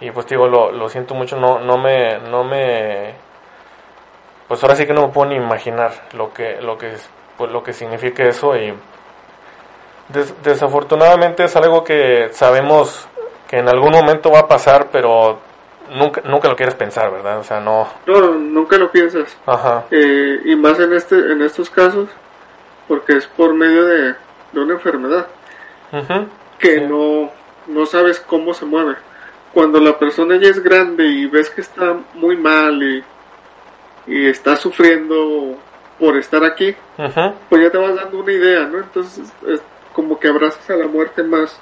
Speaker 1: y pues digo, lo, lo siento mucho, no, no me, no me, pues ahora sí que no me puedo ni imaginar lo que, lo que, es- pues lo que significa eso y des- desafortunadamente es algo que sabemos que en algún momento va a pasar, pero nunca, nunca lo quieres pensar, ¿verdad? O sea, no,
Speaker 2: no, nunca lo piensas.
Speaker 1: ajá,
Speaker 2: Eh, y más en, este, en estos casos, porque es por medio de, de una enfermedad que
Speaker 1: Sí.
Speaker 2: no, no sabes cómo se mueve. Cuando la persona ya es grande y ves que está muy mal y, y está sufriendo por estar aquí, pues ya te vas dando una idea, ¿no? Entonces es como que abrazas a la muerte más,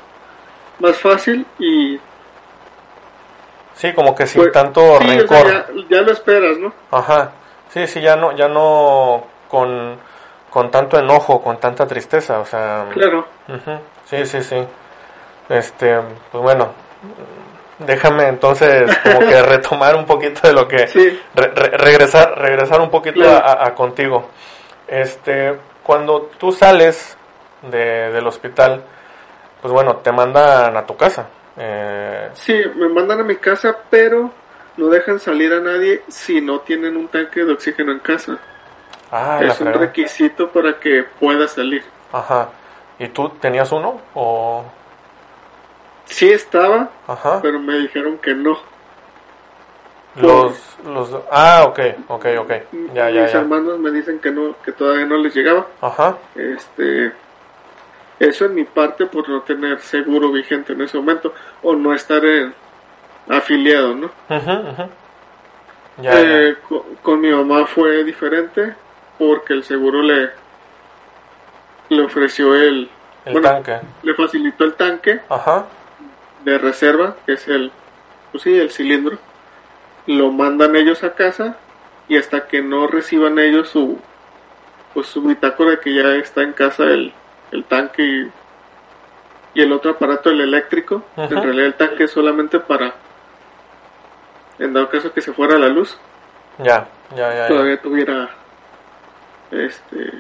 Speaker 2: más fácil y
Speaker 1: sí, como que sin
Speaker 2: pues,
Speaker 1: tanto
Speaker 2: sí, o sea,
Speaker 1: rencor.
Speaker 2: ya, ya lo esperas, ¿no?
Speaker 1: Ajá, sí, sí, ya no, ya no con, con tanto enojo, con tanta tristeza, o sea,
Speaker 2: Claro,
Speaker 1: sí, sí, sí. Este, pues bueno, déjame entonces como que retomar un poquito de lo que,
Speaker 2: sí,
Speaker 1: re- re- regresar, regresar un poquito
Speaker 2: Claro.
Speaker 1: a, a contigo. Este, cuando tú sales de, del hospital, pues bueno, te mandan a tu casa. Eh,
Speaker 2: sí, me mandan a mi casa, pero no dejan salir a nadie si no tienen un tanque de oxígeno en casa.
Speaker 1: ah,
Speaker 2: es un requisito para que pueda salir.
Speaker 1: Ajá. ¿Y tú tenías uno? O...
Speaker 2: Sí estaba,
Speaker 1: Ajá.
Speaker 2: pero me dijeron que no.
Speaker 1: Los, los, ah, ok, ok, ok. Ya, ya,
Speaker 2: Mis
Speaker 1: ya.
Speaker 2: hermanos me dicen que no, que todavía no les llegaba.
Speaker 1: Ajá.
Speaker 2: Este, eso en mi parte por no tener seguro vigente en ese momento o no estar en- afiliado, ¿no?
Speaker 1: Ya,
Speaker 2: Eh, co- con, mi mamá fue diferente porque el seguro le le ofreció el,
Speaker 1: El tanque.
Speaker 2: Le facilitó el tanque
Speaker 1: Ajá.
Speaker 2: de reserva, que es el, pues sí, el cilindro. Lo mandan ellos a casa y hasta que no reciban ellos su, pues su bitácora de que ya está en casa el, el tanque y, y el otro aparato, el eléctrico.
Speaker 1: Ajá.
Speaker 2: En realidad el tanque es solamente para, en dado caso que se fuera la luz,
Speaker 1: Ya, ya, ya. ya.
Speaker 2: todavía tuviera, este,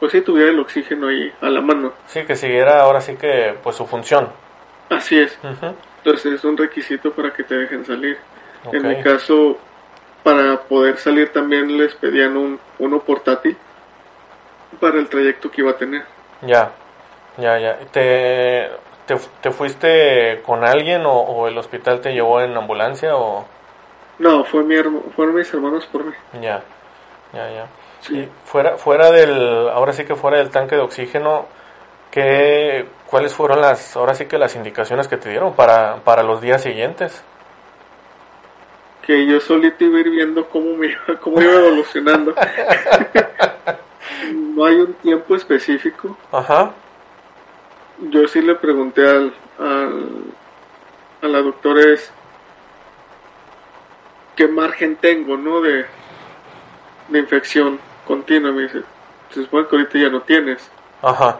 Speaker 2: pues sí, tuviera el oxígeno ahí a la mano.
Speaker 1: Sí, que siguiera ahora sí que, pues su función.
Speaker 2: Así es. Entonces es un requisito para que te dejen salir. En mi caso, para poder salir también les pedían un, uno portátil para el trayecto que iba a tener.
Speaker 1: Ya, ya, ya. ¿Te, te, te fuiste con alguien o, o el hospital te llevó en ambulancia o...?
Speaker 2: No, fue mi fueron mis hermanos por mí.
Speaker 1: Ya, ya, ya.
Speaker 2: Sí.
Speaker 1: Y fuera, fuera del, ahora sí que fuera del tanque de oxígeno, ¿qué, ¿cuáles fueron las, ahora sí que las indicaciones que te dieron para, para los días siguientes?
Speaker 2: Que yo solito iba a ir viendo cómo, me cómo iba evolucionando. no hay un tiempo específico.
Speaker 1: Ajá,
Speaker 2: Yo sí le pregunté al, al, a la doctora es qué margen tengo, ¿no? De, de infección continua. Me dice, se supone que ahorita ya no tienes,
Speaker 1: ajá,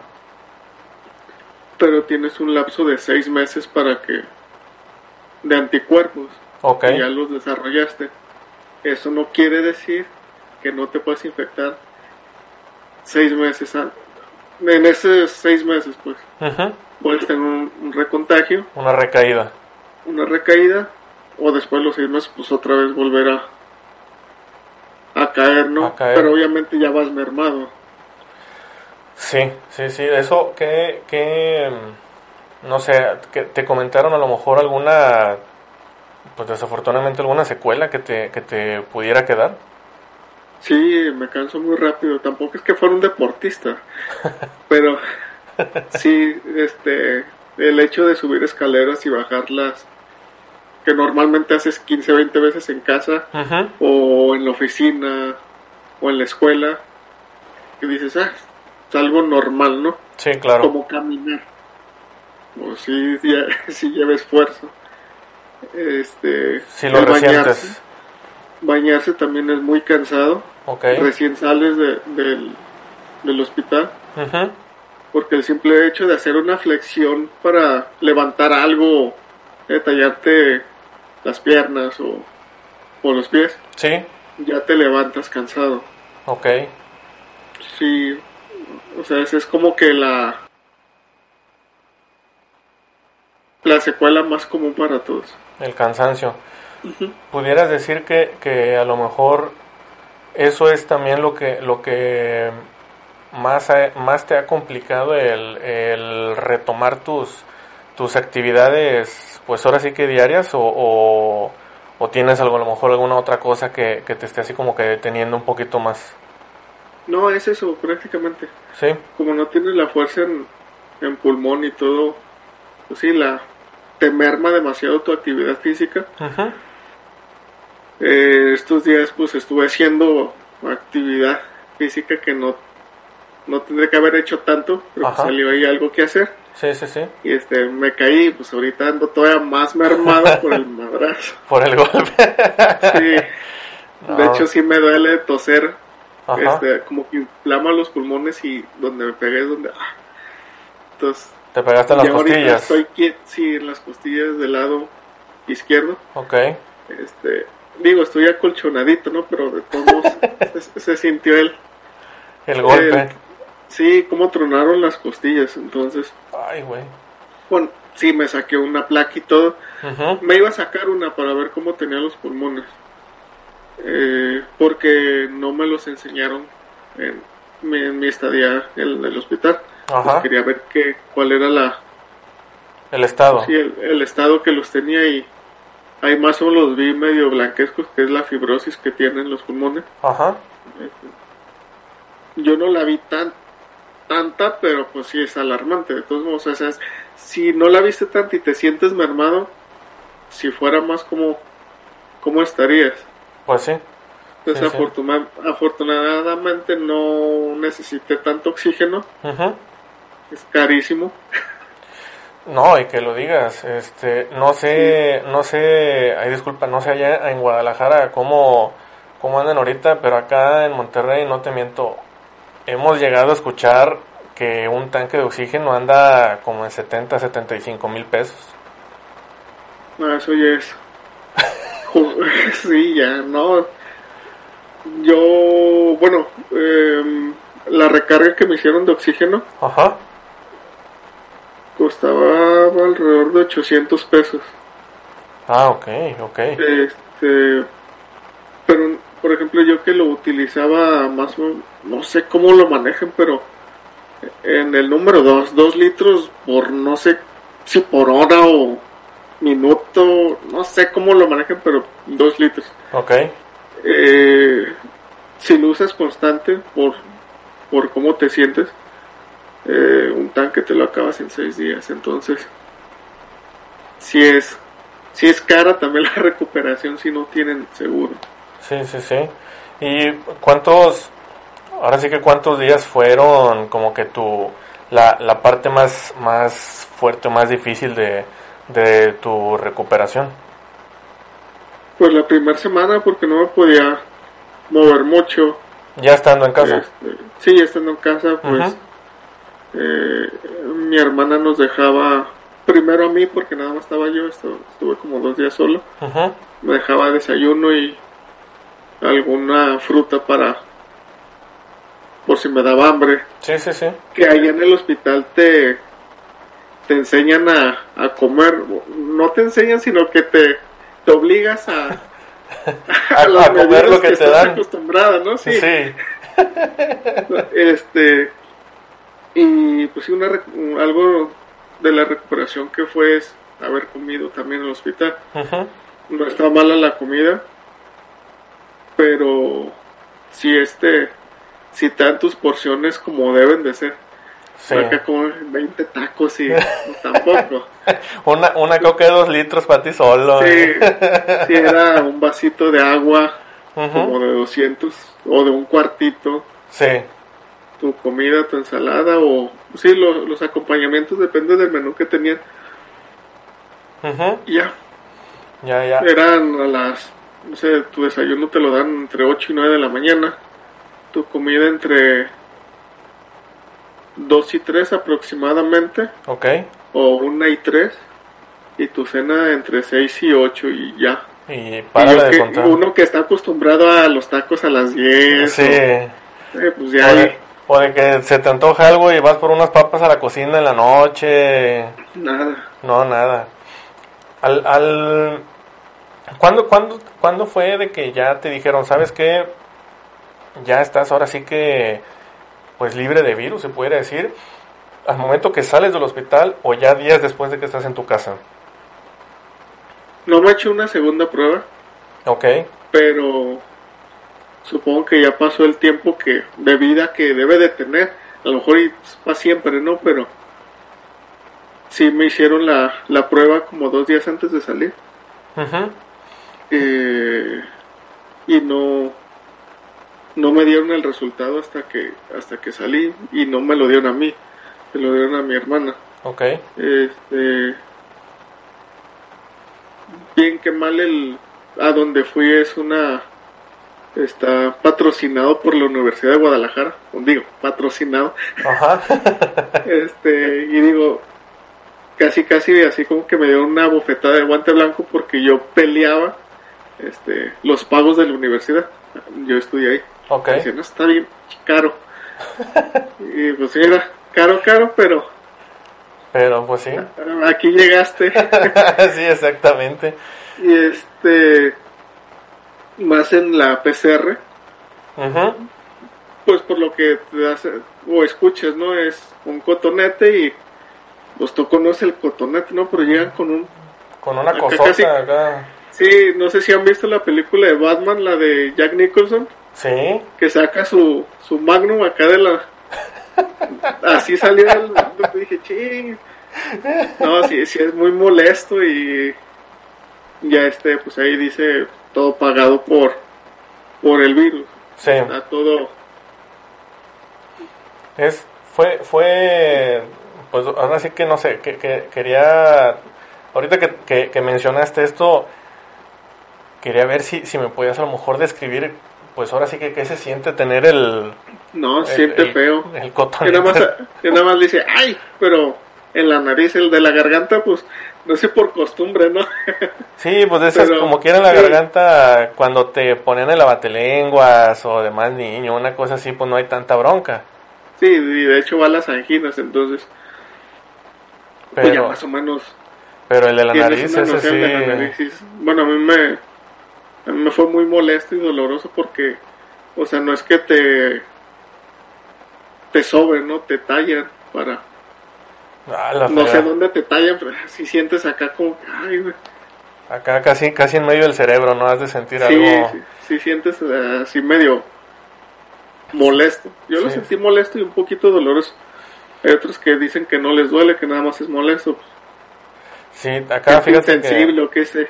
Speaker 2: pero tienes un lapso de seis meses para que de anticuerpos
Speaker 1: ok,
Speaker 2: y ya los desarrollaste. Eso no quiere decir que no te puedas infectar seis meses antes. En esos seis meses, pues,
Speaker 1: Ujú.
Speaker 2: puedes tener un- un recontagio
Speaker 1: una recaída.
Speaker 2: una recaída o después de los seis meses pues otra vez volver a a caer, ¿no?
Speaker 1: A caer.
Speaker 2: Pero obviamente ya vas mermado.
Speaker 1: Sí, sí, sí, eso que, que mm, no sé, que te comentaron a lo mejor alguna, pues desafortunadamente alguna secuela que te, que te pudiera quedar.
Speaker 2: Sí, me canso muy rápido. Tampoco es que fuera un deportista, pero sí, este, el hecho de subir escaleras y bajarlas, que normalmente haces 15, 20 veces en casa o en la oficina o en la escuela, y dices, ah, es algo normal, ¿no?
Speaker 1: Sí, claro.
Speaker 2: como caminar. O si, si lleva esfuerzo. Este,
Speaker 1: Si lo resientes.
Speaker 2: bañarse, bañarse también es muy cansado.
Speaker 1: Ok.
Speaker 2: Recién sales de- del, del hospital.
Speaker 1: Ujú.
Speaker 2: Porque el simple hecho de hacer una flexión para levantar algo, de tallarte las piernas o, o los pies,
Speaker 1: Sí,
Speaker 2: ya te levantas cansado.
Speaker 1: ok.
Speaker 2: Sí, o sea, esa es como que la la secuela más común para todos.
Speaker 1: El cansancio. Pudieras decir que, que a lo mejor eso es también lo que, lo que más, ha- más te ha complicado el, el retomar tus, tus actividades, pues ahora sí que diarias, o, o, o tienes algo, a lo mejor alguna otra cosa que, que te esté así como que deteniendo un poquito más.
Speaker 2: No, es eso prácticamente.
Speaker 1: ¿Sí?
Speaker 2: Como no tienes la fuerza en, en pulmón y todo, pues sí, la te merma demasiado tu actividad física. Eh, estos días pues estuve haciendo actividad física que no no tendré que haber hecho tanto, pero pues, salió ahí algo que hacer.
Speaker 1: Sí, sí, sí.
Speaker 2: Y este, me caí, pues ahorita ando todavía más mermado por el madrazo.
Speaker 1: Por el golpe.
Speaker 2: Sí.
Speaker 1: No.
Speaker 2: De hecho, sí me duele toser.
Speaker 1: Ajá.
Speaker 2: Este, como que inflama los pulmones y donde me pegué es donde. ah. Entonces,
Speaker 1: Te pegaste en las costillas.
Speaker 2: estoy quieto, sí, en las costillas del lado izquierdo.
Speaker 1: Ok.
Speaker 2: Este, digo, estoy acolchonadito, ¿no? Pero de todos modos se, se sintió el.
Speaker 1: El golpe.
Speaker 2: el- sí, como tronaron las costillas. Entonces,
Speaker 1: Ay, güey.
Speaker 2: bueno, sí, me saqué una placa y todo. Me iba a sacar una para ver cómo tenía los pulmones. Eh, porque no me los enseñaron en mi, en mi estadía en el hospital. Pues
Speaker 1: Ajá.
Speaker 2: quería ver qué, cuál era la,
Speaker 1: El estado.
Speaker 2: sí, el, el estado que los tenía y ahí más o los vi medio blanquescos, que es la fibrosis que tienen los pulmones.
Speaker 1: Ajá.
Speaker 2: Yo no la vi tan tanta, pero pues sí es alarmante. De todos modos, o sea, si no la viste tanto y te sientes mermado, si fuera más como, ¿cómo estarías?
Speaker 1: Pues sí.
Speaker 2: Entonces,
Speaker 1: Sí, sí.
Speaker 2: afortuna- afortunadamente no necesité tanto oxígeno,
Speaker 1: Ujú.
Speaker 2: es carísimo.
Speaker 1: No, y que lo digas, este, no sé, no sé, ay disculpa, no sé allá en Guadalajara cómo, cómo andan ahorita, pero acá en Monterrey, no te miento, hemos llegado a escuchar que un tanque de oxígeno anda como en 70, 75 mil pesos.
Speaker 2: No, eso ya es. sí, ya, no. Yo, bueno, em, la recarga que me hicieron de oxígeno
Speaker 1: Ajá.
Speaker 2: Costaba alrededor de 800 pesos.
Speaker 1: Ah, ok, ok.
Speaker 2: Este, pero, por ejemplo, yo que lo utilizaba más, no sé cómo lo manejen, pero en el número 2, 2 litros por no sé si por hora o minuto, no sé cómo lo manejen, pero 2 litros.
Speaker 1: Ok,
Speaker 2: Eh, si lo usas constante por, por cómo te sientes, eh, un tanque te lo acabas en 6 días. Entonces, si es, si es cara también la recuperación si no tienen seguro.
Speaker 1: sí, sí, sí. ¿Y cuántos, ahora sí que cuántos días fueron como que tu, la, la parte más, más fuerte, más difícil de, de tu recuperación?
Speaker 2: Pues la primera semana porque no me podía mover mucho.
Speaker 1: Ya estando en casa.
Speaker 2: Este, sí, estando en casa, pues. Eh, mi hermana nos dejaba primero a mí porque nada más estaba yo, estu- estuve como dos días solo. Me dejaba desayuno y alguna fruta para por si me daba hambre
Speaker 1: Sí, sí, sí.
Speaker 2: que allá en el hospital te te enseñan a, a comer no te enseñan sino que te, te obligas a
Speaker 1: A- a comer que te
Speaker 2: estás
Speaker 1: dan.
Speaker 2: acostumbrada no
Speaker 1: Sí.
Speaker 2: sí, este y pues sí una algo de la recuperación que fue es haber comido también en el hospital no está mala la comida, pero si este, si dan tus porciones como deben de ser,
Speaker 1: Sí.
Speaker 2: acá como 20 tacos y tampoco.
Speaker 1: Una, una coca de dos litros para ti solo.
Speaker 2: Sí,
Speaker 1: ¿eh?
Speaker 2: si era un vasito de agua como de 200 o de un cuartito,
Speaker 1: Sí.
Speaker 2: Tu comida, tu ensalada o sí, lo- los acompañamientos depende del menú que tenían.
Speaker 1: Ujú.
Speaker 2: Y ya,
Speaker 1: Ya, ya.
Speaker 2: eran a las, no sé, tu desayuno te lo dan entre 8 y 9 de la mañana, tu comida entre 2 y 3 aproximadamente,
Speaker 1: Ok.
Speaker 2: o 1 y 3, y tu cena entre 6 y 8 y ya.
Speaker 1: Y
Speaker 2: Y
Speaker 1: para
Speaker 2: yo
Speaker 1: de
Speaker 2: que-
Speaker 1: contar.
Speaker 2: uno que está acostumbrado a los tacos a las 10,
Speaker 1: Sí.
Speaker 2: o, eh, pues ya
Speaker 1: O de que se te antoja algo y vas por unas papas a la cocina en la noche.
Speaker 2: nada.
Speaker 1: No, nada. Al, al... ¿Cuándo, cuándo, ¿Cuándo fue de que ya te dijeron, sabes qué? Ya estás ahora sí que, pues libre de virus, se pudiera decir, al momento que sales del hospital o ya días después de que estás en tu casa.
Speaker 2: No me he hecho una segunda prueba,
Speaker 1: Ok,
Speaker 2: pero supongo que ya pasó el tiempo que de vida que debe de tener. A lo mejor y para siempre, ¿no? Pero sí me hicieron la, la prueba como dos días antes de salir. Eh, y no no me dieron el resultado hasta que hasta que salí y no me lo dieron a mí se lo dieron a mi hermana
Speaker 1: ok,
Speaker 2: este bien que mal el a donde fui es una está patrocinado por la Universidad de Guadalajara digo patrocinado.
Speaker 1: Ajá,
Speaker 2: este y digo casi casi así como que me dio una bofetada de guante blanco porque yo peleaba este los pagos de la universidad. Yo estudié ahí.
Speaker 1: Ok,
Speaker 2: Dice, no está bien caro y pues sí, era caro caro pero
Speaker 1: pero pues sí,
Speaker 2: aquí llegaste.
Speaker 1: Sí, exactamente,
Speaker 2: y este más en la PCR pues por lo que te hace o escuchas no es un cotonete y pues tú conoces el cotonete no pero llegan con un
Speaker 1: con una
Speaker 2: Acá
Speaker 1: cosota
Speaker 2: casi-
Speaker 1: acá,
Speaker 2: Sí, no sé si han visto la película de Batman, la de Jack Nicholson,
Speaker 1: sí,
Speaker 2: que saca su, su magnum acá de la... Así salió el... Dije, ching. No, sí, sí es muy molesto y ya este, pues ahí dice todo pagado por, por el virus.
Speaker 1: sí,
Speaker 2: Está todo...
Speaker 1: es, fue, fue, pues ahora sí que no sé, que, que quería, ahorita que, que, que mencionaste esto, quería ver si, si me podías a lo mejor describir, pues ahora sí que qué se siente tener el...
Speaker 2: No,
Speaker 1: el-
Speaker 2: siente
Speaker 1: el-
Speaker 2: feo.
Speaker 1: El
Speaker 2: Que
Speaker 1: cotonete.
Speaker 2: nada, más, que nada más dice, ay, pero en la nariz, el de la garganta, pues, no sé por costumbre, ¿no?
Speaker 1: Sí, pues esas
Speaker 2: Pero,
Speaker 1: como quiera en la
Speaker 2: sí.
Speaker 1: garganta, cuando te ponían el abatelenguas o demás niño, una cosa así, pues no hay tanta bronca.
Speaker 2: sí, y de hecho va a las anginas, entonces, pues ya
Speaker 1: Pero,
Speaker 2: más o menos
Speaker 1: pero el de la nariz, ese sí.
Speaker 2: de la nariz. Y, Bueno, a mí me, a mí me fue muy molesto y doloroso porque, o sea, no es que te, te soben, ¿no? Te tallan para,
Speaker 1: Ah, la
Speaker 2: no sé dónde te tallan, pero si sientes acá como, que, ay, güey.
Speaker 1: Acá casi, casi en medio del cerebro, ¿no? Has de sentir
Speaker 2: Sí,
Speaker 1: algo.
Speaker 2: sí, sí sientes eh, así medio molesto. Yo lo sentí molesto y un poquito doloroso. Hay otros que dicen que no les duele, que nada más es molesto.
Speaker 1: Sí, acá
Speaker 2: que
Speaker 1: fíjate
Speaker 2: insensible o qué sé.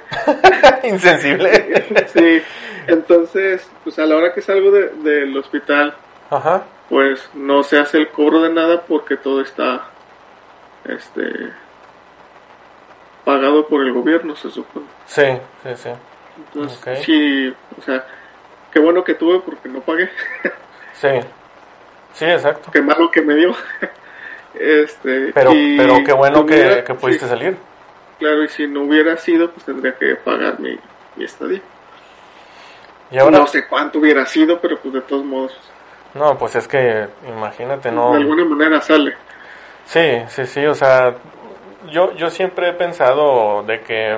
Speaker 1: que... Insensible.
Speaker 2: Sí, entonces, pues a la hora que salgo de- del hospital,
Speaker 1: Ajá.
Speaker 2: pues no se hace el cobro de nada porque todo está este pagado por el gobierno, se supone.
Speaker 1: Sí, sí, sí.
Speaker 2: Entonces, sí, o sea, qué bueno que tuve porque no pagué.
Speaker 1: Sí. Sí, exacto.
Speaker 2: qué malo que me dio. este,
Speaker 1: Pero,
Speaker 2: y
Speaker 1: pero qué bueno que,
Speaker 2: hubiera-
Speaker 1: que pudiste
Speaker 2: sí,
Speaker 1: salir.
Speaker 2: Claro, y si no hubiera sido, pues tendría que pagar mi, mi estadía.
Speaker 1: Y ahora,
Speaker 2: No sé cuánto hubiera sido, pero pues de todos modos,
Speaker 1: no, pues es que, imagínate, no.
Speaker 2: de alguna manera sale.
Speaker 1: Sí, sí, sí, o sea, yo, yo siempre he pensado de que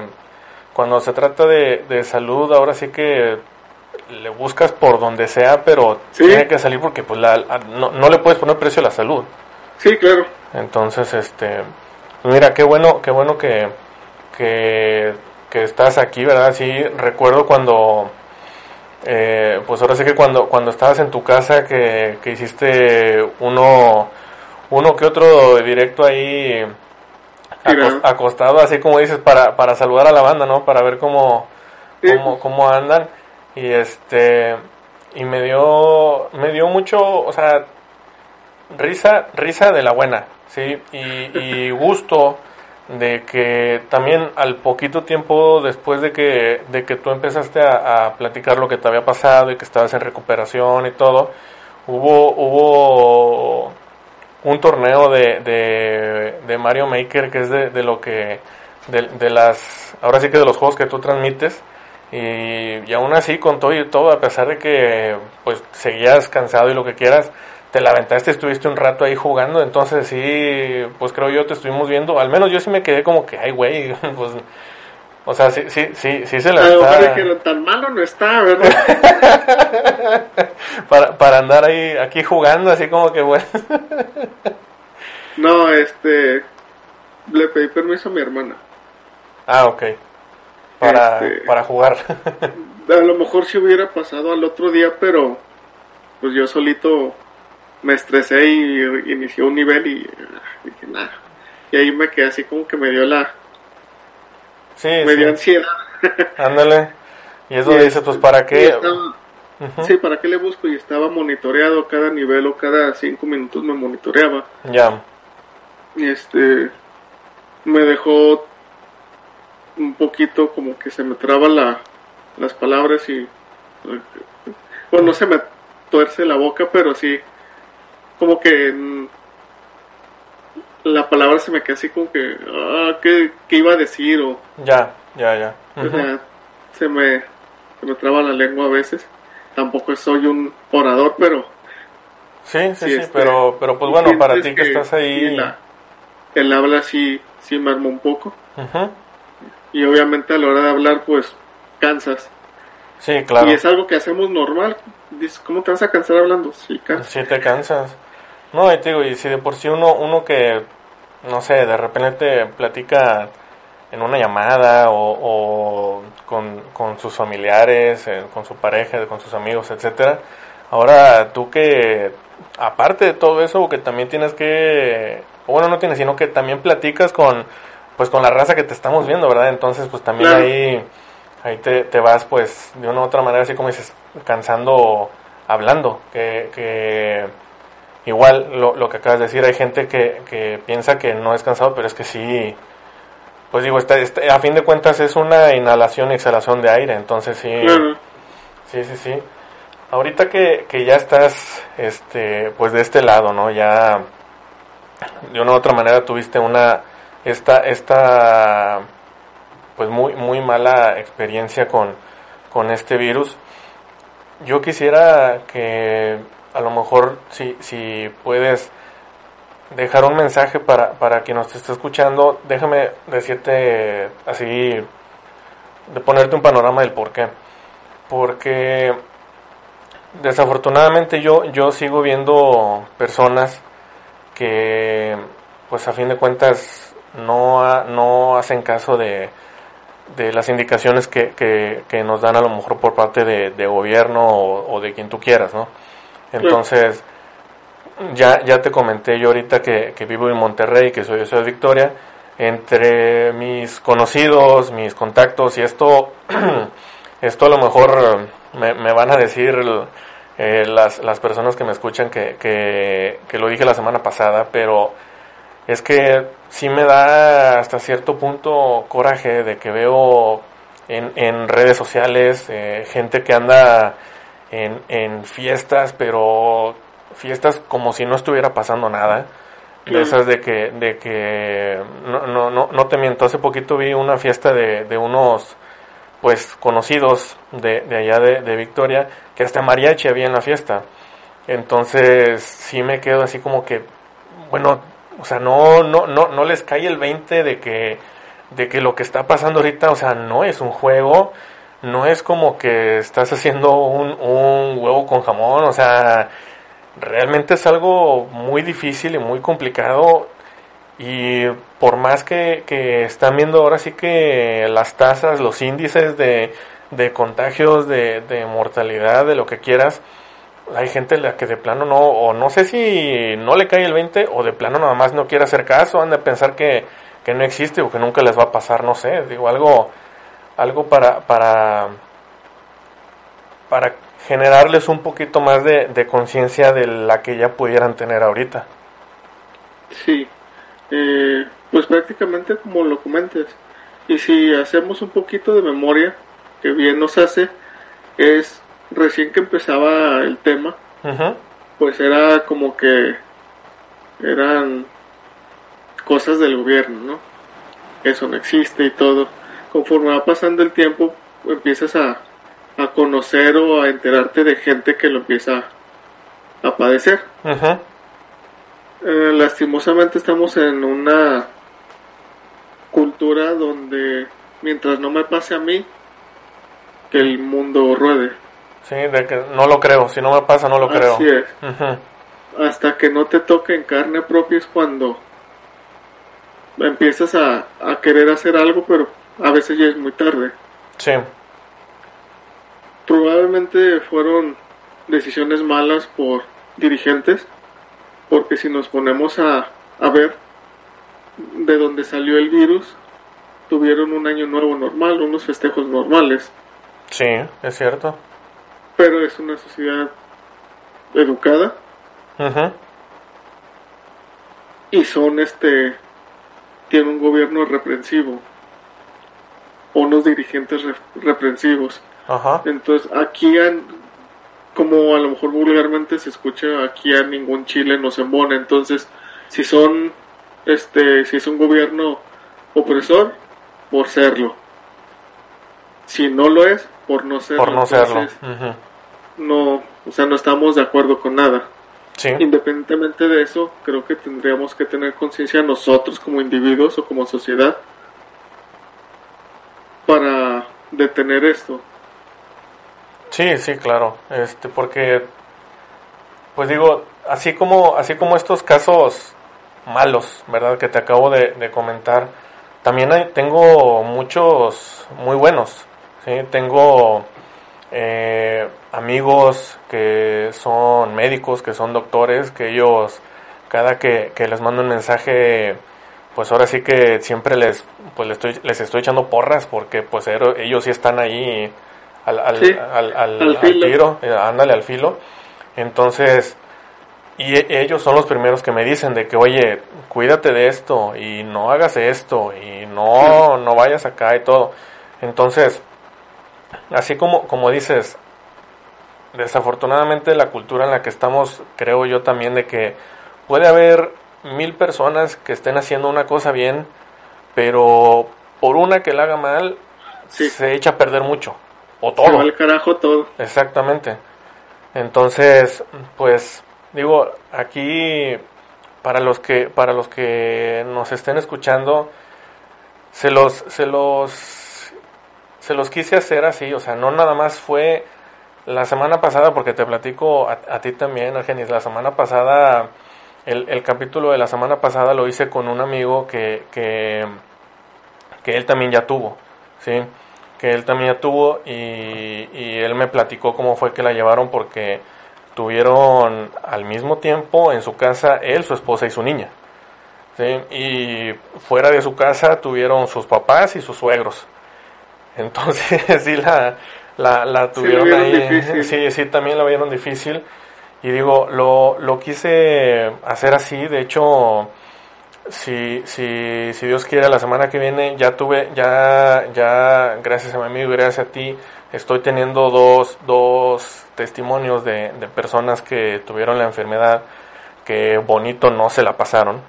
Speaker 1: cuando se trata de, de salud, ahora sí que le buscas por donde sea, pero
Speaker 2: Sí.
Speaker 1: tiene que salir porque pues la, la- no, no le puedes poner precio a la salud.
Speaker 2: Sí, claro.
Speaker 1: Entonces, este, pues mira, qué bueno, qué bueno que, que, que estás aquí, ¿verdad? Sí, recuerdo cuando, eh, pues ahora sí que cuando, cuando estabas en tu casa que, que hiciste uno, uno que otro directo ahí acostado, así como dices, para, para saludar a la banda, ¿no? Para ver cómo, cómo, cómo andan. Y este, y me dio, me dio mucho, o sea, risa, risa de la buena, ¿sí? Y, y gusto de que también al poquito tiempo después de que, de que tú empezaste a, a platicar lo que te había pasado y que estabas en recuperación y todo, hubo, hubo un torneo de, de, de Mario Maker que es de, de lo que, de, de las, ahora sí que de los juegos que tú transmites. Y, y aún así, con todo y todo, a pesar de que pues seguías cansado y lo que quieras, te la aventaste, estuviste un rato ahí jugando, entonces sí, pues creo yo te estuvimos viendo, al menos yo sí me quedé como que, ay güey, pues, o sea, sí, sí, sí, sí se la
Speaker 2: A
Speaker 1: está
Speaker 2: dijeron, tan malo no está, ¿verdad?
Speaker 1: para, para andar ahí, aquí jugando, así como que bueno,
Speaker 2: no, este, le pedí permiso a mi hermana.
Speaker 1: ah, ok, para,
Speaker 2: Este-
Speaker 1: para jugar,
Speaker 2: A lo mejor si hubiera pasado al otro día, pero pues yo solito me estresé y inicié un nivel y ah, dije nada. Y ahí me quedé así como que me dio la,
Speaker 1: sí,
Speaker 2: me dio
Speaker 1: sí,
Speaker 2: ansiedad.
Speaker 1: ándale, y eso
Speaker 2: Y
Speaker 1: dice, pues para qué,
Speaker 2: estaba-. Sí, ¿para qué le busco? Y estaba monitoreado cada nivel o cada cinco minutos me monitoreaba.
Speaker 1: ya,
Speaker 2: Y este me dejó un poquito como que se me traba la, las palabras y bueno no se me tuerce la boca pero sí como que mm, la palabra se me queda así como que ah, ¿qué, qué iba a decir o,
Speaker 1: ya, ya, ya,
Speaker 2: o
Speaker 1: Ujú.
Speaker 2: sea, se me se me traba la lengua a veces. Tampoco soy un orador pero
Speaker 1: sí, sí,
Speaker 2: sí,
Speaker 1: sí,
Speaker 2: este,
Speaker 1: pero, pero pues bueno, para ti que estás ahí,
Speaker 2: la- el habla sí sí me armó un poco.
Speaker 1: Ujú.
Speaker 2: y obviamente a la hora de hablar pues cansas.
Speaker 1: Sí, claro.
Speaker 2: y es algo que hacemos normal. Dices cómo te vas a cansar hablando sí cansas.
Speaker 1: Sí te cansas. No, y te digo, y si de por sí uno, uno que, no sé, de repente platica en una llamada o, o con, con sus familiares, eh, con su pareja, con sus amigos, etcétera. Ahora tú que, aparte de todo eso, que también tienes que, bueno, no tienes, sino que también platicas con, pues con la raza que te estamos viendo, ¿verdad? Entonces, pues también
Speaker 2: Claro.
Speaker 1: ahí, ahí te, te vas, pues, de una u otra manera, así como dices, cansando hablando, que, que igual lo, lo que acabas de decir, hay gente que, que piensa que no es cansado, pero es que sí, pues digo, está, está- a fin de cuentas es una inhalación y exhalación de aire, entonces sí,
Speaker 2: Claro.
Speaker 1: sí, sí, sí. Ahorita que, que ya estás, este, pues de este lado, ¿no? Ya, de una u otra manera tuviste una, esta, esta, pues muy, muy mala experiencia con, con este virus. Yo quisiera que a lo mejor si, si puedes dejar un mensaje para, para quien nos esté escuchando, déjame decirte así, de ponerte un panorama del por qué. Porque desafortunadamente yo, yo sigo viendo personas que pues a fin de cuentas no, no hacen caso de, de las indicaciones que, que, nos dan a lo mejor por parte de, de gobierno o, o de quien tú quieras, ¿no? Entonces, ya, ya te comenté yo ahorita que, que vivo en Monterrey, que soy de Ciudad Victoria, entre mis conocidos, mis contactos y esto, esto a lo mejor me, van a decir eh, las, las personas que me escuchan que, que, que lo dije la semana pasada, pero es que sí me da hasta cierto punto coraje de que veo en, en redes sociales eh, gente que anda en, en fiestas, pero fiestas como si no estuviera pasando nada. De esas de que, de que no, no, no, no te miento, hace poquito vi una fiesta de, de unos pues conocidos de, de allá de, de Victoria, que hasta mariachi había en la fiesta. Entonces sí me quedo así como que, bueno, o sea, no, no, no, no les cae el 20 de que, de que lo que está pasando ahorita, o sea, no es un juego, no es como que estás haciendo un, un huevo con jamón, o sea, realmente es algo muy difícil y muy complicado. Y por más que, que están viendo ahora sí que las tasas, los índices de, de contagios, de, de mortalidad, de lo que quieras, hay gente a la que de plano no, o no sé si no le cae el 20 o de plano nada más no quiere hacer caso, han de pensar que, que no existe o que nunca les va a pasar, no sé, digo algo, algo para, para, para generarles un poquito más de, de conciencia de la que ya pudieran tener ahorita.
Speaker 2: Sí, eh, pues prácticamente como lo comentes. Y si hacemos un poquito de memoria, que bien nos hace, es recién que empezaba el tema, pues era como que eran cosas del gobierno, ¿no? Eso no existe y todo. Conforme va pasando el tiempo, empiezas a, a conocer o a enterarte de gente que lo empieza a padecer. Eh, lastimosamente estamos en una cultura donde mientras no me pase a mí, que el mundo ruede.
Speaker 1: Sí, de que no lo creo, si no me pasa no lo creo.
Speaker 2: Así es. Hasta que no te toque en carne propia es cuando empiezas a, a querer hacer algo, pero a veces ya es muy tarde.
Speaker 1: Sí,
Speaker 2: Probablemente fueron decisiones malas por dirigentes, porque si nos ponemos a, a ver de dónde salió el virus, tuvieron un año nuevo normal, unos festejos normales,
Speaker 1: sí, es cierto.
Speaker 2: pero es una sociedad educada
Speaker 1: Ujú.
Speaker 2: y son este tiene un gobierno reprensivo unos dirigentes re- reprensivos.
Speaker 1: Ajá.
Speaker 2: entonces aquí han- como a lo mejor vulgarmente se escucha aquí a ningún chile nos embona. Entonces si son este si es un gobierno opresor por serlo. Si no lo es por no serlo.
Speaker 1: Por no serlo.
Speaker 2: Entonces, no o sea no estamos de acuerdo con nada.
Speaker 1: Sí,
Speaker 2: Independientemente de eso, creo que tendríamos que tener conciencia nosotros como individuos o como sociedad para detener esto.
Speaker 1: sí, sí, claro. Este, porque, pues digo, así como, así como estos casos malos, ¿verdad? Que te acabo de, comentar, también tengo muchos muy buenos, ¿sí? Tengo eh, amigos que son médicos, que son doctores, que ellos, cada que, que les mando un mensaje, pues ahora sí que siempre les, pues les estoy, les estoy echando porras, porque pues ero- ellos sí están ahí al, al,
Speaker 2: Sí,
Speaker 1: al, al-
Speaker 2: al
Speaker 1: tiro, eh, ándale al filo. Entonces, y e- ellos son los primeros que me dicen de que, oye, cuídate de esto y no hagas esto y no, no vayas acá y todo. Entonces, así como, como dices, desafortunadamente la cultura en la que estamos, creo yo también de que puede haber mil personas que estén haciendo una cosa bien, pero por una que la haga mal,
Speaker 2: Sí.
Speaker 1: se echa a perder mucho. O
Speaker 2: Se
Speaker 1: todo.
Speaker 2: va al carajo todo.
Speaker 1: Exactamente. Entonces, pues digo, aquí para los que para los que nos estén escuchando se los se los se los quise hacer así, o sea, no nada más fue la semana pasada porque te platico a, a ti también, Argenis, la semana pasada el, el capítulo de la semana pasada lo hice con un amigo que, que que él también ya tuvo, ¿sí? Que él también ya tuvo y, y él me platicó cómo fue que la llevaron porque tuvieron al mismo tiempo en su casa él, su esposa y su niña, ¿sí? Y fuera de su casa tuvieron sus papás y sus suegros. Entonces sí la, la, la tuvieron ahí,
Speaker 2: difícil.
Speaker 1: sí, sí, también la vieron difícil. Y digo, lo, lo quise hacer así, de hecho, si, si, si Dios quiere, la semana que viene ya tuve, ya, ya, gracias a mi amigo y gracias a ti, estoy teniendo dos, dos testimonios de, de personas que tuvieron la enfermedad, que bonito no se la pasaron,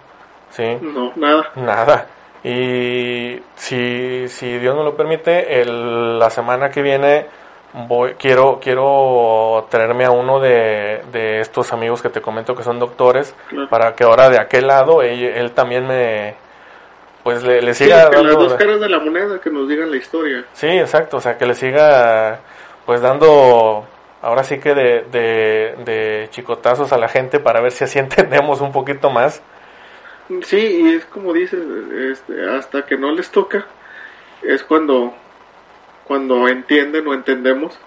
Speaker 1: ¿sí?
Speaker 2: No, nada.
Speaker 1: Nada. Y si, si Dios me lo permite, el, la semana que viene voy, quiero, quiero traerme a uno de, de estos amigos que te comento que son doctores,
Speaker 2: Claro.
Speaker 1: para que ahora de aquel lado él, él también me, pues le, le
Speaker 2: Sí,
Speaker 1: siga
Speaker 2: que las dos caras de la moneda que nos digan la historia.
Speaker 1: Sí, exacto, o sea, que le siga pues dando ahora sí que de, de, de chicotazos a la gente para ver si así entendemos un poquito más.
Speaker 2: Sí, y es como dices, este, hasta que no les toca, es cuando, cuando entienden o entendemos.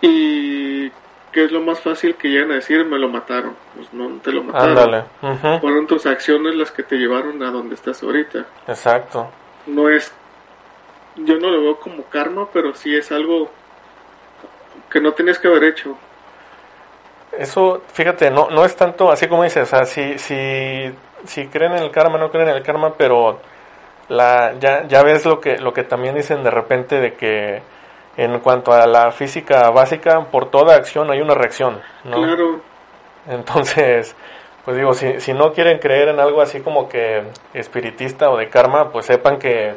Speaker 2: Y que es lo más fácil que llegan a decir, me lo mataron. Pues no te lo mataron.
Speaker 1: Ándale. ujú,
Speaker 2: Fueron tus acciones las que te llevaron a donde estás ahorita.
Speaker 1: Exacto.
Speaker 2: No es, yo no lo veo como karma, pero sí es algo que no tenías que haber hecho.
Speaker 1: Eso, fíjate, no, no es tanto así como dices, o sea, si, si, si creen en el karma, no creen en el karma, pero la, ya, ya ves lo que, lo que también dicen de repente de que en cuanto a la física básica, por toda acción hay una reacción, ¿no?
Speaker 2: Claro,
Speaker 1: Entonces, pues digo, si, si no quieren creer en algo así como que espiritista o de karma, pues sepan que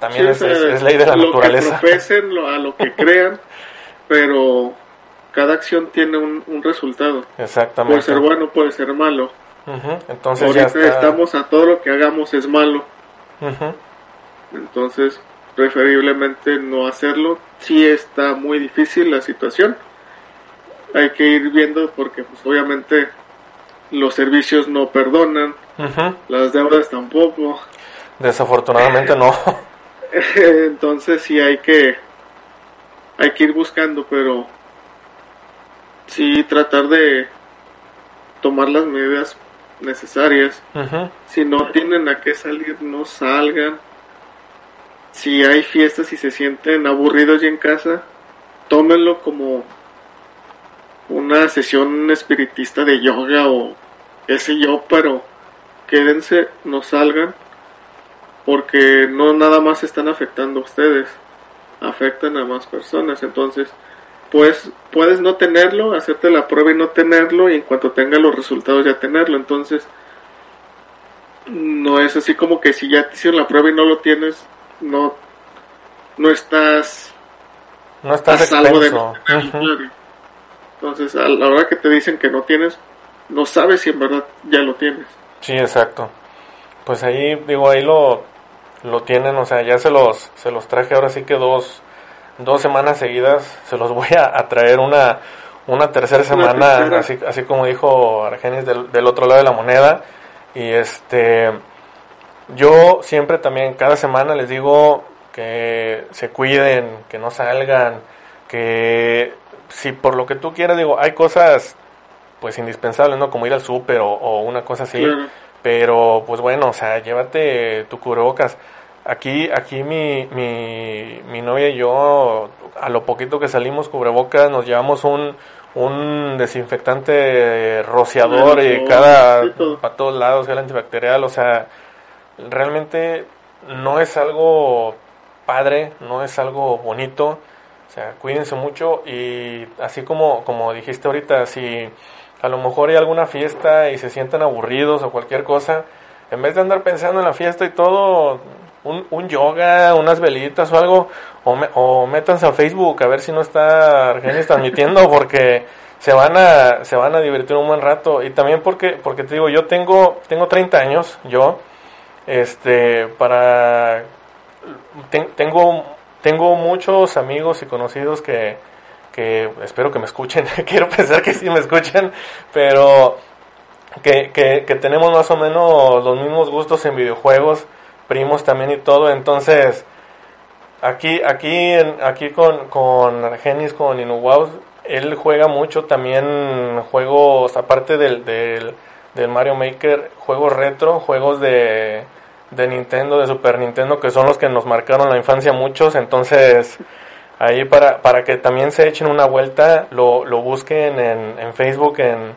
Speaker 1: también
Speaker 2: Sí,
Speaker 1: es, es- es ley de la
Speaker 2: lo
Speaker 1: naturaleza.
Speaker 2: que profesen, lo- a lo que crean, pero cada acción tiene un, un resultado.
Speaker 1: Exactamente.
Speaker 2: Puede ser bueno, puede ser malo.
Speaker 1: Entonces ya
Speaker 2: Ahorita
Speaker 1: está.
Speaker 2: estamos a todo lo que hagamos es malo. Entonces, preferiblemente no hacerlo. Si está muy difícil la situación. Hay que ir viendo porque pues obviamente los servicios no perdonan, las deudas tampoco.
Speaker 1: Desafortunadamente no.
Speaker 2: Entonces sí hay que hay que ir buscando, pero sí tratar de tomar las medidas necesarias. Si no tienen a qué salir, no salgan. Si hay fiestas y se sienten aburridos y en casa, tómenlo como una sesión espiritista de yoga o qué sé yo, pero quédense, no salgan, porque no nada más están afectando a ustedes, afectan a más personas. Entonces, pues puedes no tenerlo, hacerte la prueba y no tenerlo, y en cuanto tenga los resultados ya tenerlo. Entonces, no es así como que si ya te hicieron la prueba y no lo tienes, no, no estás
Speaker 1: No
Speaker 2: a
Speaker 1: estás
Speaker 2: salvo de no tenerlo. Entonces, a la hora que te dicen que no tienes, no sabes si en verdad ya lo tienes.
Speaker 1: Sí, exacto. Pues ahí, digo, ahí lo, lo tienen, o sea, ya se los, se los traje ahora sí que dos, dos semanas seguidas, se los voy a, a traer una, una tercera
Speaker 2: Una
Speaker 1: semana,
Speaker 2: tercera.
Speaker 1: así, así como dijo Argenis del, del otro lado de la moneda. Y este, yo siempre también, cada semana les digo que se cuiden, que no salgan, que si por lo que tú quieras, digo, hay cosas pues indispensables, ¿no? Como ir al súper o, o una cosa así.
Speaker 2: Claro.
Speaker 1: Pero, pues bueno, o sea, llévate tu cubrebocas. Aquí, aquí mi, mi, mi novia y yo, a lo poquito que salimos cubrebocas, nos llevamos un, un desinfectante rociador y cada para todos lados, el antibacterial, o sea, realmente no es algo padre, no es algo bonito, o sea, cuídense mucho y así como, como dijiste ahorita, si a lo mejor hay alguna fiesta y se sienten aburridos o cualquier cosa, en vez de andar pensando en la fiesta y todo, un, un yoga, unas velitas o algo, o, o métanse a Facebook a ver si no está Argenis transmitiendo porque se van a se van a divertir un buen rato. Y también porque porque te digo, yo tengo tengo 30 años, yo este para tengo tengo muchos amigos y conocidos que que espero que me escuchen, quiero pensar que sí me escuchan, pero que, que, que tenemos más o menos los mismos gustos en videojuegos, primos también y todo, entonces aquí aquí aquí con con Argenis con Inuwaus él juega mucho también juegos aparte del, del, Mario Maker juegos retro juegos de de Nintendo, de Super Nintendo, que son los que nos marcaron la infancia muchos, entonces ahí para, para que también se echen una vuelta, lo, lo busquen en, en Facebook, en,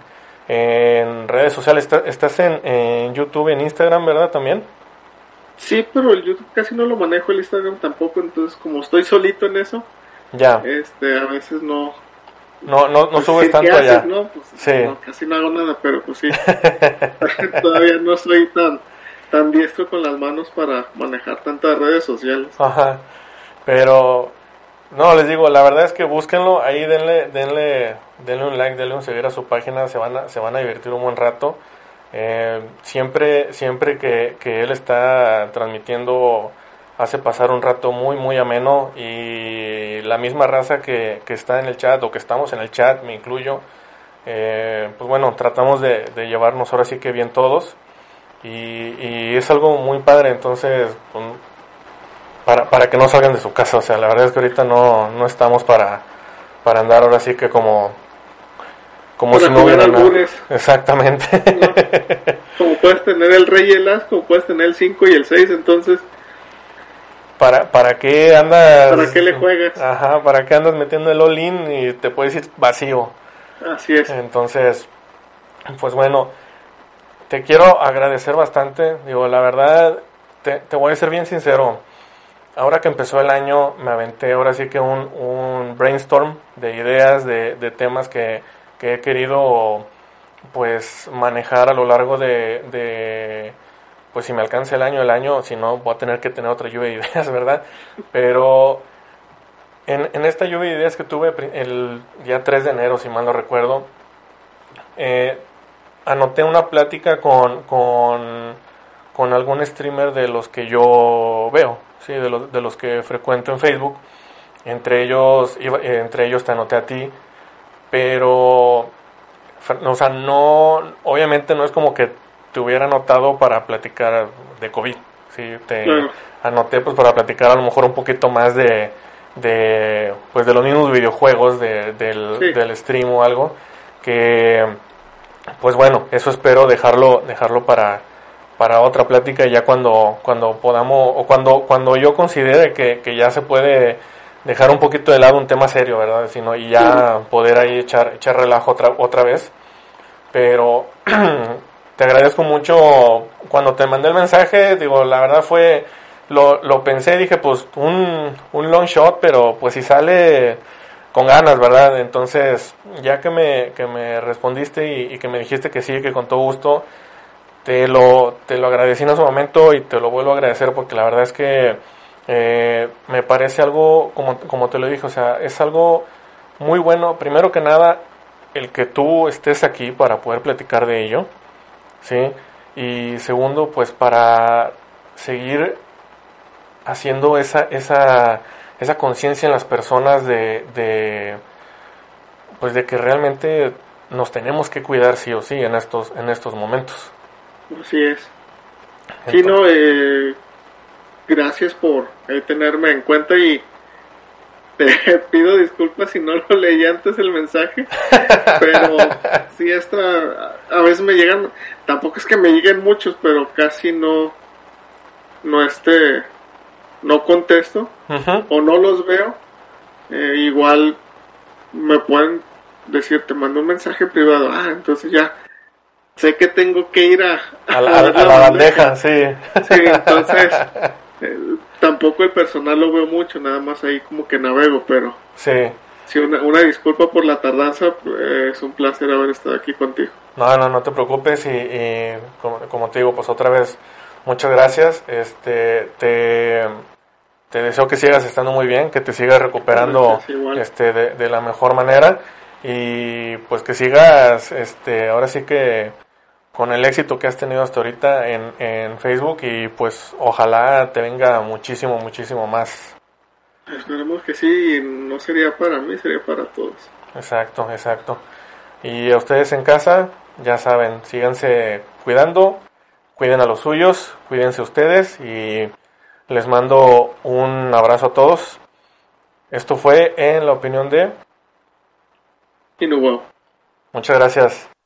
Speaker 1: en redes sociales. ¿Estás en, en YouTube, en Instagram, verdad, también?
Speaker 2: Sí, pero el YouTube casi no lo manejo, el Instagram tampoco, entonces como estoy solito en eso,
Speaker 1: ya.
Speaker 2: este, a veces no...
Speaker 1: No, no, no pues, subes tanto allá.
Speaker 2: No, pues, sí. no, casi no hago nada, pero pues sí. Todavía no soy tan tan diestro con las manos para manejar tantas redes sociales.
Speaker 1: Ajá. Pero no, les digo, la verdad es que búsquenlo, ahí denle denle denle un like, denle un seguir a su página, se van a se van a divertir un buen rato. Eh, siempre siempre que, que él está transmitiendo hace pasar un rato muy muy ameno y la misma raza que, que está en el chat o que estamos en el chat, me incluyo, eh, pues bueno, tratamos de, llevarnos ahora sí que bien todos y, es algo muy padre, entonces, pues, para, para que no salgan de su casa, o sea, la verdad es que ahorita no, no estamos para, para andar ahora sí que como como si no hubiera nada. Exactamente.
Speaker 2: Como puedes tener el rey y el as, como puedes tener el 5 y el 6, entonces...
Speaker 1: ¿Para, ¿Para qué andas?
Speaker 2: ¿Para qué le juegas?
Speaker 1: Ajá, ¿para qué andas metiendo el all-in y te puedes ir vacío?
Speaker 2: Así es.
Speaker 1: Entonces, pues bueno, te quiero agradecer bastante. Digo, la verdad, te, te, voy a ser bien sincero. Ahora que empezó el año, me aventé ahora sí que un, un brainstorm de ideas, de, de temas que, que, he querido pues manejar a lo largo de, pues si me alcanza el año, el año, si no, voy a tener que tener otra lluvia de ideas, ¿verdad? Pero en, en esta lluvia de ideas que tuve el día 3 de enero, si mal no recuerdo, eh, anoté una plática con, con, con, algún streamer de los que yo veo, ¿sí? de, los, de los que frecuento en Facebook. Entre ellos, eh, entre ellos te anoté a ti, pero, o sea, no, obviamente no es como que te hubiera anotado para platicar de COVID, ¿sí? Te anoté pues para platicar a lo mejor un poquito más de, de pues de los mismos videojuegos de, del, del stream o algo, que pues bueno, eso espero dejarlo, dejarlo para, para otra plática ya cuando, cuando podamos, o cuando, cuando yo considere que, que ya se puede dejar un poquito de lado un tema serio, ¿verdad? Sino, y ya poder ahí echar, echar relajo otra, otra vez. Pero te agradezco mucho cuando te mandé el mensaje, digo, la verdad fue, lo, lo pensé, dije, pues un, un long shot, pero pues si sale con ganas, ¿verdad? Entonces, ya que me, que me respondiste y, que me dijiste que sí, que con todo gusto, te lo, te lo agradecí en ese momento y te lo vuelvo a agradecer porque la verdad es que eh, me parece algo, como, como te lo dije, o sea, es algo muy bueno, primero que nada, el que tú estés aquí para poder platicar de ello, ¿sí? Y segundo, pues para seguir haciendo esa, esa esa conciencia en las personas de, de, pues de que realmente nos tenemos que cuidar sí o sí en estos, en estos momentos.
Speaker 2: Así es. sí, no, eh, gracias por eh, tenerme en cuenta y te pido disculpas si no lo leí antes el mensaje, pero sí, esta, a veces me llegan, tampoco es que me lleguen muchos, pero casi no, no este, no contesto o no los veo. Eh, igual me pueden decir, te mando un mensaje privado, ah, entonces ya sé que tengo que ir a,
Speaker 1: a, la, bandeja, sí.
Speaker 2: Sí, entonces eh, tampoco el personal lo veo mucho, nada más ahí como que navego, pero
Speaker 1: sí.
Speaker 2: Sí, una, una disculpa por la tardanza, pues, es un placer haber estado aquí contigo.
Speaker 1: No, no, no te preocupes y, como, como, te digo, pues otra vez, muchas gracias. Este, te, te deseo que sigas estando muy bien, que te sigas recuperando este, de, de, la mejor manera y pues que sigas, este, ahora sí que con el éxito que has tenido hasta ahorita en, en Facebook y pues ojalá te venga muchísimo, muchísimo más.
Speaker 2: Esperemos que sí, no sería para mí, sería para todos.
Speaker 1: Exacto, exacto. Y a ustedes en casa, ya saben, síganse cuidando, cuiden a los suyos, cuídense ustedes y les mando un abrazo a todos. Esto fue en la opinión de...
Speaker 2: Inubo.
Speaker 1: Muchas gracias.